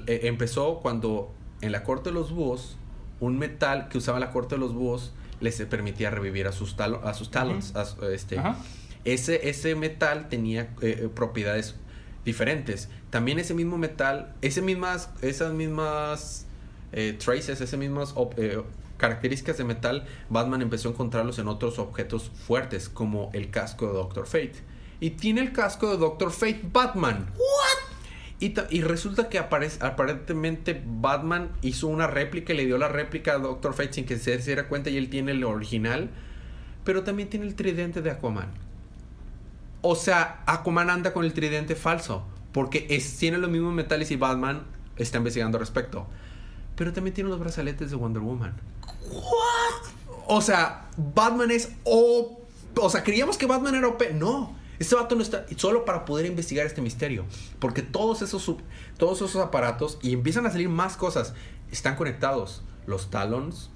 Speaker 1: E, empezó cuando en la corte de los búhos, un metal que usaba la corte de los búhos les permitía revivir a sus, a sus talons. este, ese, ese metal tenía eh, eh, propiedades diferentes. También ese mismo metal, ese mismas, esas mismas eh, traces, esas mismas características de metal, Batman empezó a encontrarlos en otros objetos fuertes, como el casco de Doctor Fate. Y tiene el casco de Doctor Fate Batman. ¿What? Y, resulta que aparentemente Batman hizo una réplica y le dio la réplica a Doctor Fate sin que se diera cuenta y él tiene el original. Pero también tiene el tridente de Aquaman. O sea, Aquaman anda con el tridente falso. Porque es, tiene los mismos metales y Batman está investigando al respecto. Pero también tiene los brazaletes de Wonder Woman. ¿What? O sea, Batman es O. O sea, creíamos que Batman era OP. No. Este vato no está solo para poder investigar este misterio. Porque todos esos, todos esos aparatos, y empiezan a salir más cosas, están conectados. Los talons,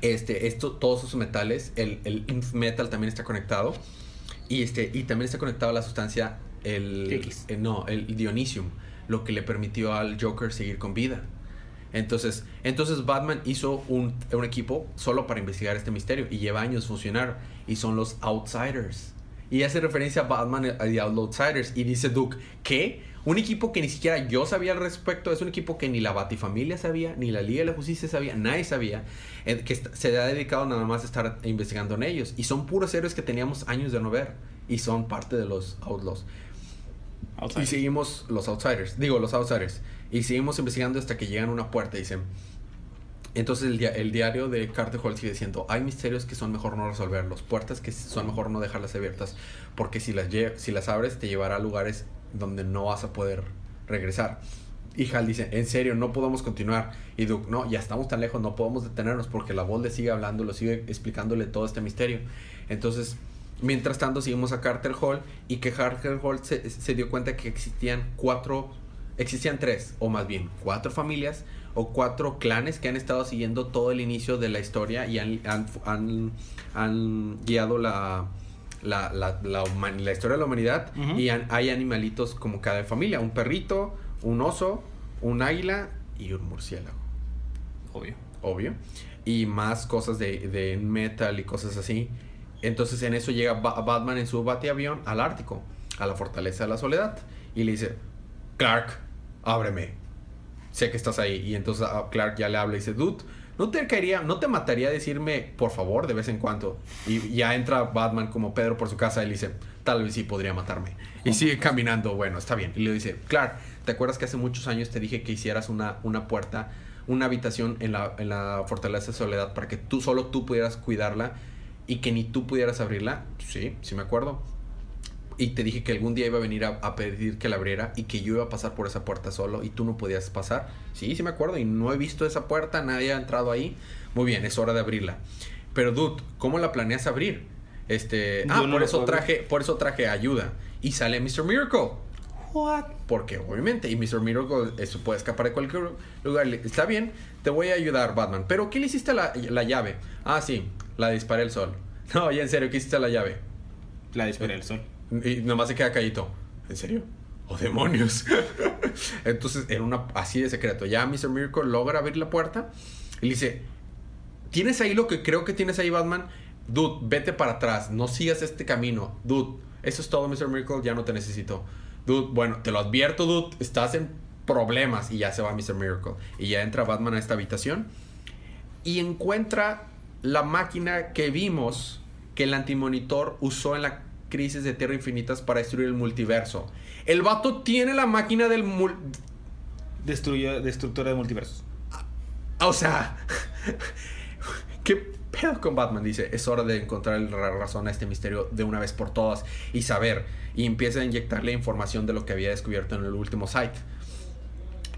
Speaker 1: este, esto, todos esos metales, el, el Inf Metal también está conectado. Y, este, y también está conectado a la sustancia, el, eh, no, el Dionisium, lo que le permitió al Joker seguir con vida. Entonces, entonces Batman hizo un, un, equipo solo para investigar este misterio y lleva años funcionar y son los Outsiders. Y hace referencia a Batman y The Outsiders. Y dice Duke, ¿qué? Un equipo que ni siquiera yo sabía al respecto. Es un equipo que ni la Batifamilia sabía, ni la Liga de la Justicia sabía, nadie sabía. Eh, que se ha dedicado nada más a estar investigando en ellos. Y son puros héroes que teníamos años de no ver. Y son parte de los Outlaws. Y seguimos los Outsiders. Digo, los Outsiders. Y seguimos investigando hasta que llegan a una puerta y dicen entonces el, diario de Carter Hall sigue diciendo, hay misterios que son mejor no resolverlos, puertas que son mejor no dejarlas abiertas, porque si las, si las abres te llevará a lugares donde no vas a poder regresar. Y Hal dice, en serio, no podemos continuar. Y Duke, no, ya estamos tan lejos, no podemos detenernos porque la voz le sigue hablando, lo sigue explicándole todo este misterio. Entonces, mientras tanto, seguimos a Carter Hall y que Carter Hall se, se dio cuenta que existían cuatro, existían tres, o más bien, cuatro familias o cuatro clanes que han estado siguiendo todo el inicio de la historia y han, han, han, han guiado la, la, la, la, historia de la humanidad y hay animalitos como cada familia, un perrito, un oso, un águila y un murciélago,
Speaker 2: Obvio.
Speaker 1: obvio, y más cosas de, de metal y cosas así. Entonces en eso llega Ba- Batman en su bateavión al Ártico, a la fortaleza de la soledad, y le dice, Clark, ábreme, sé que estás ahí. Y entonces a Clark ya le habla y dice, dude, ¿no te caería, no te mataría decirme por favor de vez en cuando? Y ya entra Batman como Pedro por su casa y le dice, tal vez sí podría matarme. Y sigue caminando, bueno, está bien. Y le dice, Clark, ¿te acuerdas que hace muchos años te dije que hicieras una, una puerta, una habitación en la, en la fortaleza de soledad para que tú, solo tú pudieras cuidarla y que ni tú pudieras abrirla? Sí, sí me acuerdo. Y te dije que algún día iba a venir a, a pedir que la abriera y que yo iba a pasar por esa puerta solo y tú no podías pasar. Sí, sí me acuerdo y no he visto esa puerta, nadie ha entrado ahí. Muy bien, es hora de abrirla. Pero dude, ¿cómo la planeas abrir? Este,
Speaker 2: Yo
Speaker 1: ah,
Speaker 2: no
Speaker 1: por eso traje, por eso traje ayuda y sale Mr. Miracle.
Speaker 2: What?
Speaker 1: Porque obviamente, y Mr. Miracle eso puede escapar de cualquier lugar. Está bien, te voy a ayudar, Batman. Pero ¿qué le hiciste a la, la llave? Ah, sí, la disparé el sol. No, ya en serio, ¿qué hiciste a la llave?
Speaker 2: La disparé del sol.
Speaker 1: Y nomás se queda callito. ¿En serio? ¡Oh, demonios! Entonces, era una así de secreto. Ya Mr. Miracle logra abrir la puerta y le dice: ¿Tienes ahí lo que creo que tienes ahí, Batman? Dude, vete para atrás. No sigas este camino. Dude, eso es todo, Mr. Miracle. Ya no te necesito. Dude, bueno, te lo advierto, dude. Estás en problemas. Y ya se va Mr. Miracle. Y ya entra Batman a esta habitación y encuentra la máquina que vimos que el antimonitor usó en la crisis de Tierra Infinitas para destruir el multiverso. El vato tiene la máquina del mul...
Speaker 2: Destruye, destructora de multiversos.
Speaker 1: O sea... ¿Qué pedo con Batman? Dice, es hora de encontrar la razón a este misterio de una vez por todas y saber. Y empieza a inyectarle información de lo que había descubierto en el último site.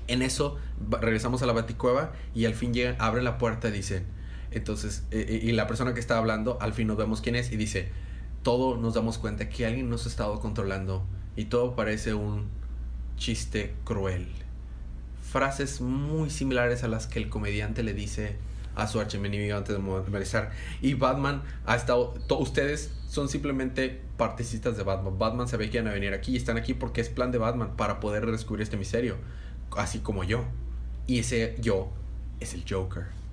Speaker 1: En eso regresamos a la baticueva y al fin llega, abre la puerta y dicen, entonces, eh, eh, y la persona que está hablando, al fin nos vemos quién es y dice, todo nos damos cuenta que alguien nos ha estado controlando y todo parece un chiste cruel. Frases muy similares a las que el comediante le dice a su archienemigo antes de movilizar. Y Batman ha estado, ustedes son simplemente particitas de Batman. Batman sabe que iban a venir aquí y están aquí porque es plan de Batman para poder descubrir este misterio, así como yo. Y ese yo es el Joker.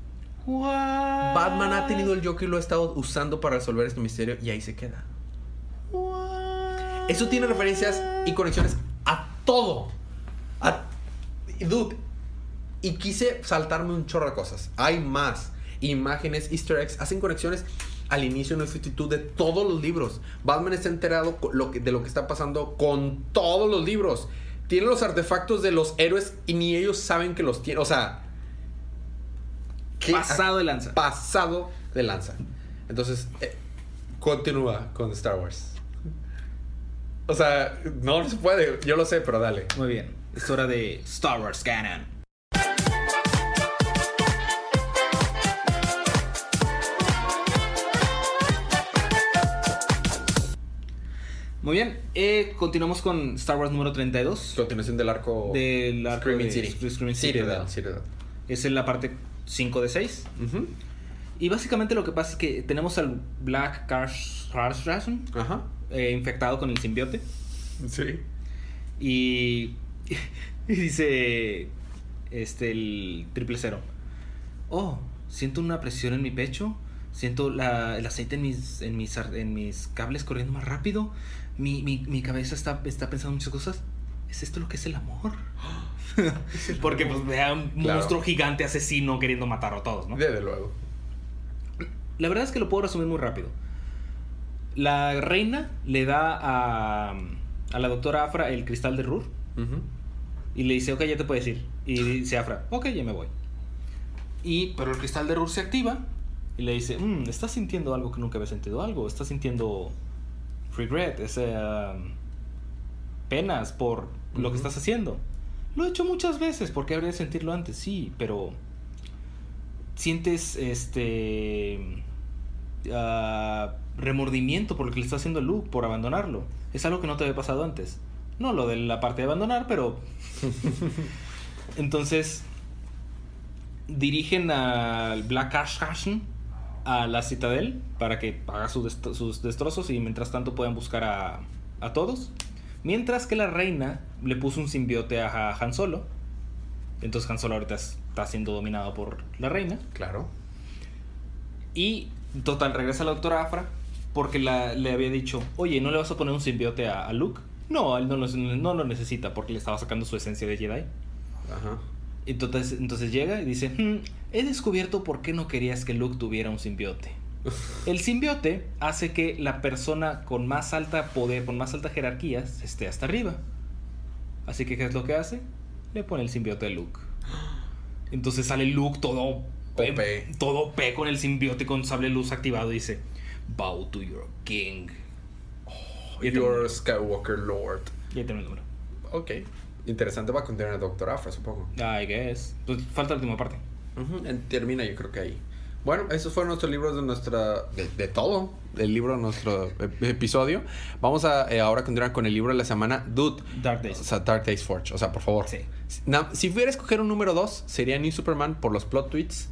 Speaker 2: What?
Speaker 1: Batman ha tenido el Joker y lo ha estado usando para resolver este misterio y ahí se queda.
Speaker 2: What?
Speaker 1: Eso tiene referencias y conexiones a todo. A, dude. Y quise saltarme un chorro de cosas. Hay más. Imágenes, easter eggs, hacen conexiones al inicio en actitud de todos los libros. Batman está enterado de lo que está pasando con todos los libros. Tiene los artefactos de los héroes y ni ellos saben que los tiene. O sea... ¿qué
Speaker 2: Pasado de lanza.
Speaker 1: pasado de lanza. Entonces, eh, continúa con Star Wars. O sea, no se puede, yo lo sé, pero dale.
Speaker 2: Muy bien. Es hora de Star Wars Canon. Muy bien. eh, continuamos con Star Wars número 32.
Speaker 1: Continuación del arco
Speaker 2: Del arco
Speaker 1: Screaming
Speaker 2: de
Speaker 1: City.
Speaker 2: Es en la parte 5 de 6.
Speaker 1: Ujú.
Speaker 2: Y básicamente lo que pasa es que tenemos al Black Carson
Speaker 1: Ajá.
Speaker 2: eh, infectado con el simbiote.
Speaker 1: Sí.
Speaker 2: Y, y dice este el triple cero. Oh, siento una presión en mi pecho. Siento la- el aceite en mis, en, mis, en mis cables corriendo más rápido. Mi, mi, mi cabeza está, está pensando muchas cosas. ¿Es esto lo que es el amor? Porque pues vea un
Speaker 1: Claro.
Speaker 2: monstruo gigante asesino queriendo matar a todos, ¿no?
Speaker 1: Desde luego.
Speaker 2: La verdad es que lo puedo resumir muy rápido. La reina le da a, a la doctora Afra el cristal de Rur y le dice, ok, ya te puedes ir. Y dice Afra, ok, ya me voy. Y, pero el cristal de Rur se activa y le dice, "Mm, estás sintiendo algo que nunca había sentido algo. Estás sintiendo regret, ese... um, penas por lo que estás haciendo. Lo he hecho muchas veces, porque habría de sentirlo antes, sí, pero sientes este ah, remordimiento por lo que le está haciendo a Luke, por abandonarlo. Es algo que no te había pasado antes. No lo de la parte de abandonar, pero... Entonces, dirigen al Black Ashton a la Citadel para que haga su dest- sus destrozos y mientras tanto puedan buscar a, a todos. Mientras que la reina le puso un simbiote a Han Solo. Entonces Han Solo ahorita está siendo dominado por la reina.
Speaker 1: Claro.
Speaker 2: Y total, regresa la doctora Afra porque la- le había dicho, oye, ¿no le vas a poner un simbiote a, a Luke? No, él no lo, no lo necesita porque le estaba sacando su esencia de Jedi.
Speaker 1: Ajá.
Speaker 2: Entonces, entonces llega y dice, "Hmm, he descubierto por qué no querías que Luke tuviera un simbiote. El simbiote hace que la persona con más alta poder, con más alta jerarquía, esté hasta arriba. Así que, ¿qué es lo que hace? Le pone el simbiote a Luke. Entonces sale Luke todo
Speaker 1: OP.
Speaker 2: todo OP con el simbiote con sable luz activado y dice, Bow to your king. Ahí
Speaker 1: Your Skywalker Lord.
Speaker 2: y ahí termina el número.
Speaker 1: Ok. Interesante va a continuar el Doctor Afra, supongo.
Speaker 2: I guess. Pues falta la última parte.
Speaker 1: Ujú, en- Termina yo creo que ahí. Bueno, esos fueron nuestros libros de nuestra... De, de todo. El libro de nuestro ep- episodio. Vamos a eh, ahora continuar con el libro de la semana. Dude.
Speaker 2: Dark Days.
Speaker 1: O sea, Dark Days Forge. O sea, por favor.
Speaker 2: Sí.
Speaker 1: Na- si pudiera escoger un número 2, sería New Superman por los plot tweets.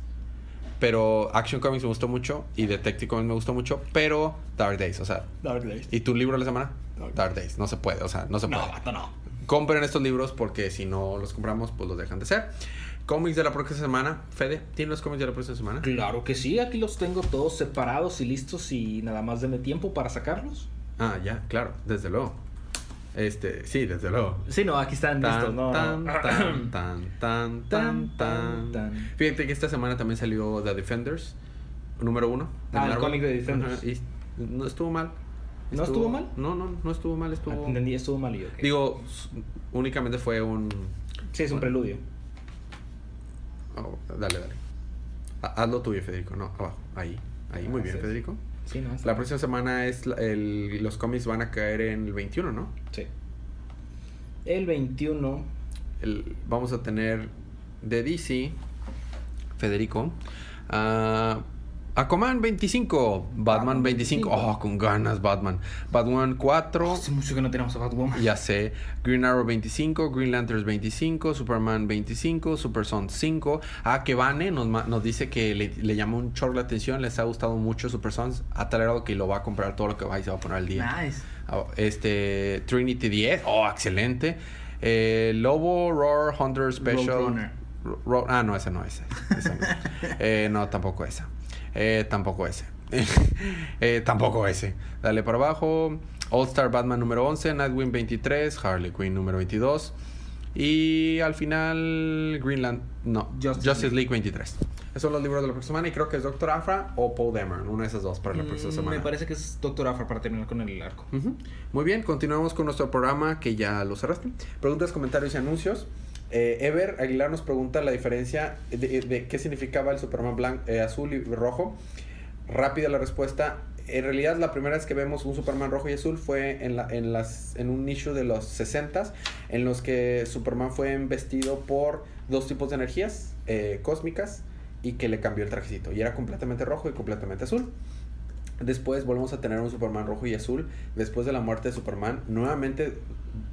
Speaker 1: Pero Action Comics me gustó mucho. Y Detective Comics me gustó mucho. Pero Dark Days, o sea.
Speaker 2: Dark Days.
Speaker 1: ¿Y tu libro de la semana?
Speaker 2: Dark-
Speaker 1: Dark Days. No se puede, o sea, no se
Speaker 2: No,
Speaker 1: puede.
Speaker 2: vato, no.
Speaker 1: Compren estos libros porque si no los compramos, pues los dejan de ser. Cómics de la próxima semana. Fede, ¿tienes los cómics de la próxima semana?
Speaker 2: Claro que sí, aquí los tengo todos separados y listos y nada más denme tiempo para sacarlos.
Speaker 1: Ah, ya, claro, desde luego. Este, sí, desde luego.
Speaker 2: Sí, no, aquí están listos, no.
Speaker 1: tan,
Speaker 2: no.
Speaker 1: tan, tan, tan, tan, tan.
Speaker 2: tan.
Speaker 1: Fíjate que esta semana también salió The Defenders, número uno.
Speaker 2: Ah, el cómic de Defenders.
Speaker 1: Y no estuvo mal.
Speaker 2: ¿No estuvo mal?
Speaker 1: No, no, no estuvo mal,
Speaker 2: Ah,
Speaker 1: estuvo...
Speaker 2: Entendí, estuvo mal y.
Speaker 1: Digo, únicamente fue un...
Speaker 2: sí, es un preludio.
Speaker 1: Oh, dale, dale. Ha- Hazlo tuyo, Federico. No, abajo. Ahí. Ahí, muy bien. Federico.
Speaker 2: Sí, no,
Speaker 1: La próxima semana es el, los cómics van a caer en el 21, ¿no?
Speaker 2: Sí. El 21.
Speaker 1: El- vamos a tener de DC, Federico, a Aquaman 25, Batman
Speaker 2: Batman
Speaker 1: 25,
Speaker 2: 25.
Speaker 1: oh, con ganas Batman, Batman 4,
Speaker 2: Hace mucho que no tenemos a Batwoman.
Speaker 1: ya sé, Green Arrow 25, Green Lanterns 25, Superman 25, Super Son 5, ah, que Vane nos, dice que le, le llamó un chorro la atención, les ha gustado mucho Super Sons, ha tal grado que lo va a comprar todo lo que va y se va a poner al día.
Speaker 2: Nice.
Speaker 1: Ah, Este Trinity 10, oh, excelente. Eh, Lobo Roar Hunter Special.
Speaker 2: Roadrunner.
Speaker 1: Ro- Ro- ah, no, esa no, esa. esa no. Eh, no, tampoco esa. Eh, tampoco ese. Eh, tampoco ese. Dale para abajo. All Star Batman número 11, Nightwing 23, Harley Quinn número 22. Y al final, Greenland. No,
Speaker 2: Justice
Speaker 1: Justice,
Speaker 2: League.
Speaker 1: League 23. Esos son los libros de la próxima semana. Y creo que es Doctor Afra o Paul Demer. Una de esas dos para la próxima
Speaker 2: Mm,
Speaker 1: semana.
Speaker 2: Me parece que es Doctor Afra para terminar con el arco.
Speaker 1: Ujú. Muy bien, continuamos con nuestro programa que ya lo cerraste. Preguntas, comentarios y anuncios. Eh, Ever Aguilar nos pregunta la diferencia de, qué significaba el Superman blanco, azul y rojo. Rápida la respuesta. En realidad, la primera vez que vemos un Superman rojo y azul fue en, en, un issue de los 60 en los que Superman fue investido por dos tipos de energías eh, cósmicas y que le cambió el trajecito. Y era completamente rojo y completamente azul. Después volvemos a tener un Superman rojo y azul. Después de la muerte de Superman, nuevamente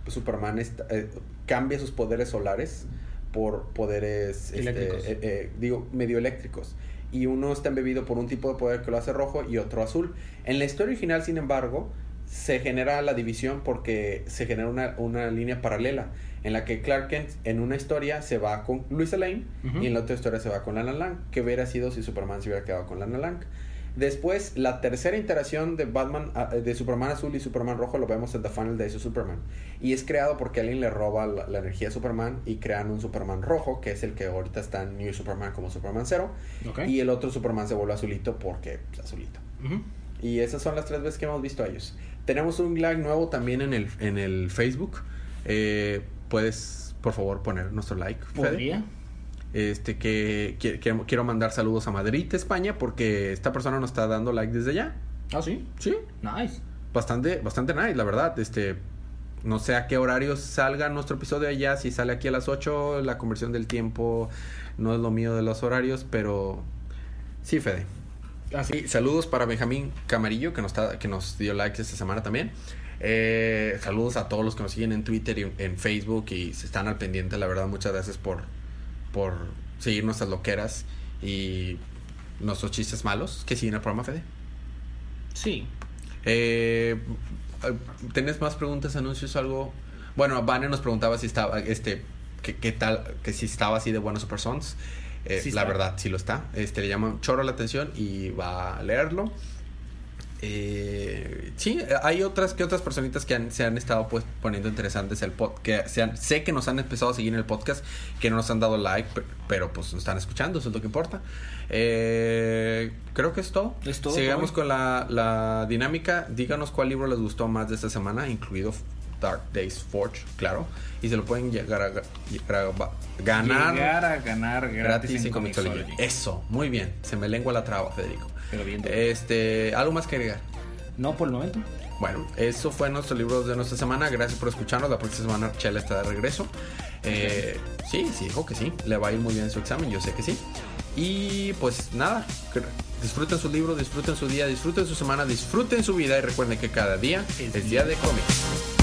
Speaker 1: Superman está- eh, cambia sus poderes solares por poderes, este, eh, eh, digo, medio eléctricos. Y uno está embebido por un tipo de poder que lo hace rojo y otro azul. En la historia original, sin embargo, se genera la división porque se genera una, una línea paralela en la que Clark Kent en una historia se va con Luisa Lane y en la otra historia se va con Lana Lang. ¿Qué hubiera sido si Superman se hubiera quedado con Lana Lang? Después, la tercera interacción de Batman, ah, de Superman azul y Superman rojo lo vemos en The Final Days of Superman. Y es creado porque alguien le roba la, la energía a Superman y crean un Superman rojo, que es el que ahorita está en New Superman como Superman Zero.
Speaker 2: Ok.
Speaker 1: Y el otro Superman se vuelve azulito porque pues, azulito. Y esas son las tres veces que hemos visto a ellos. Tenemos un like nuevo también en el, en el Facebook. Eh, Puedes, por favor, poner nuestro like. Fede? Este, que, que- que- quiero mandar saludos a Madrid, España, porque esta persona nos está dando like desde allá.
Speaker 2: Ah, sí.
Speaker 1: Sí,
Speaker 2: Nice.
Speaker 1: bastante, bastante nice, la verdad. Este, no sé a qué horario salga nuestro episodio allá, si sale aquí a las 8, la conversión del tiempo no es lo mío de los horarios, pero sí, Fede. Así, saludos para Benjamín Camarillo, que nos, está, que nos dio likes esta semana también. Eh, saludos a todos los que nos siguen en Twitter y en Facebook y se están al pendiente, la verdad, muchas gracias por, por seguir nuestras loqueras y nuestros chistes malos que siguen el programa, Fede.
Speaker 2: Sí.
Speaker 1: Eh, ¿Tenés más preguntas, anuncios, algo? Bueno, Vane nos preguntaba si estaba, este, qué tal, que si estaba así de buenos Super Sons. Eh, la verdad, sí lo está. Este, le llama chorro la atención y va a leerlo. Eh, sí, hay otras que otras personitas que se han estado pues poniendo interesantes el podcast, que se sé que nos han empezado a seguir en el podcast, que no nos han dado like, pero, pues nos están escuchando, eso es lo que importa. Eh, creo que es todo. Sigamos con la, la dinámica. Díganos cuál libro les gustó más de esta semana, incluido Dark Days Forge, claro. Y se lo pueden llegar a, ganar.
Speaker 2: Llegar a ganar
Speaker 1: gratis, en Comixology. Eso, muy bien. Se me lengua la traba, Federico. Pero bien. Este, ¿algo más que agregar?
Speaker 2: No, por el momento.
Speaker 1: Bueno, eso fue nuestro libro de nuestra semana. Gracias por escucharnos. La próxima semana Chela está de regreso. Eh, sí, sí, dijo que sí. Le va a ir muy bien su examen, yo sé que sí. Y pues nada, disfruten su libro, disfruten su día, disfruten su semana, disfruten su vida y recuerden que cada día es día de cómics.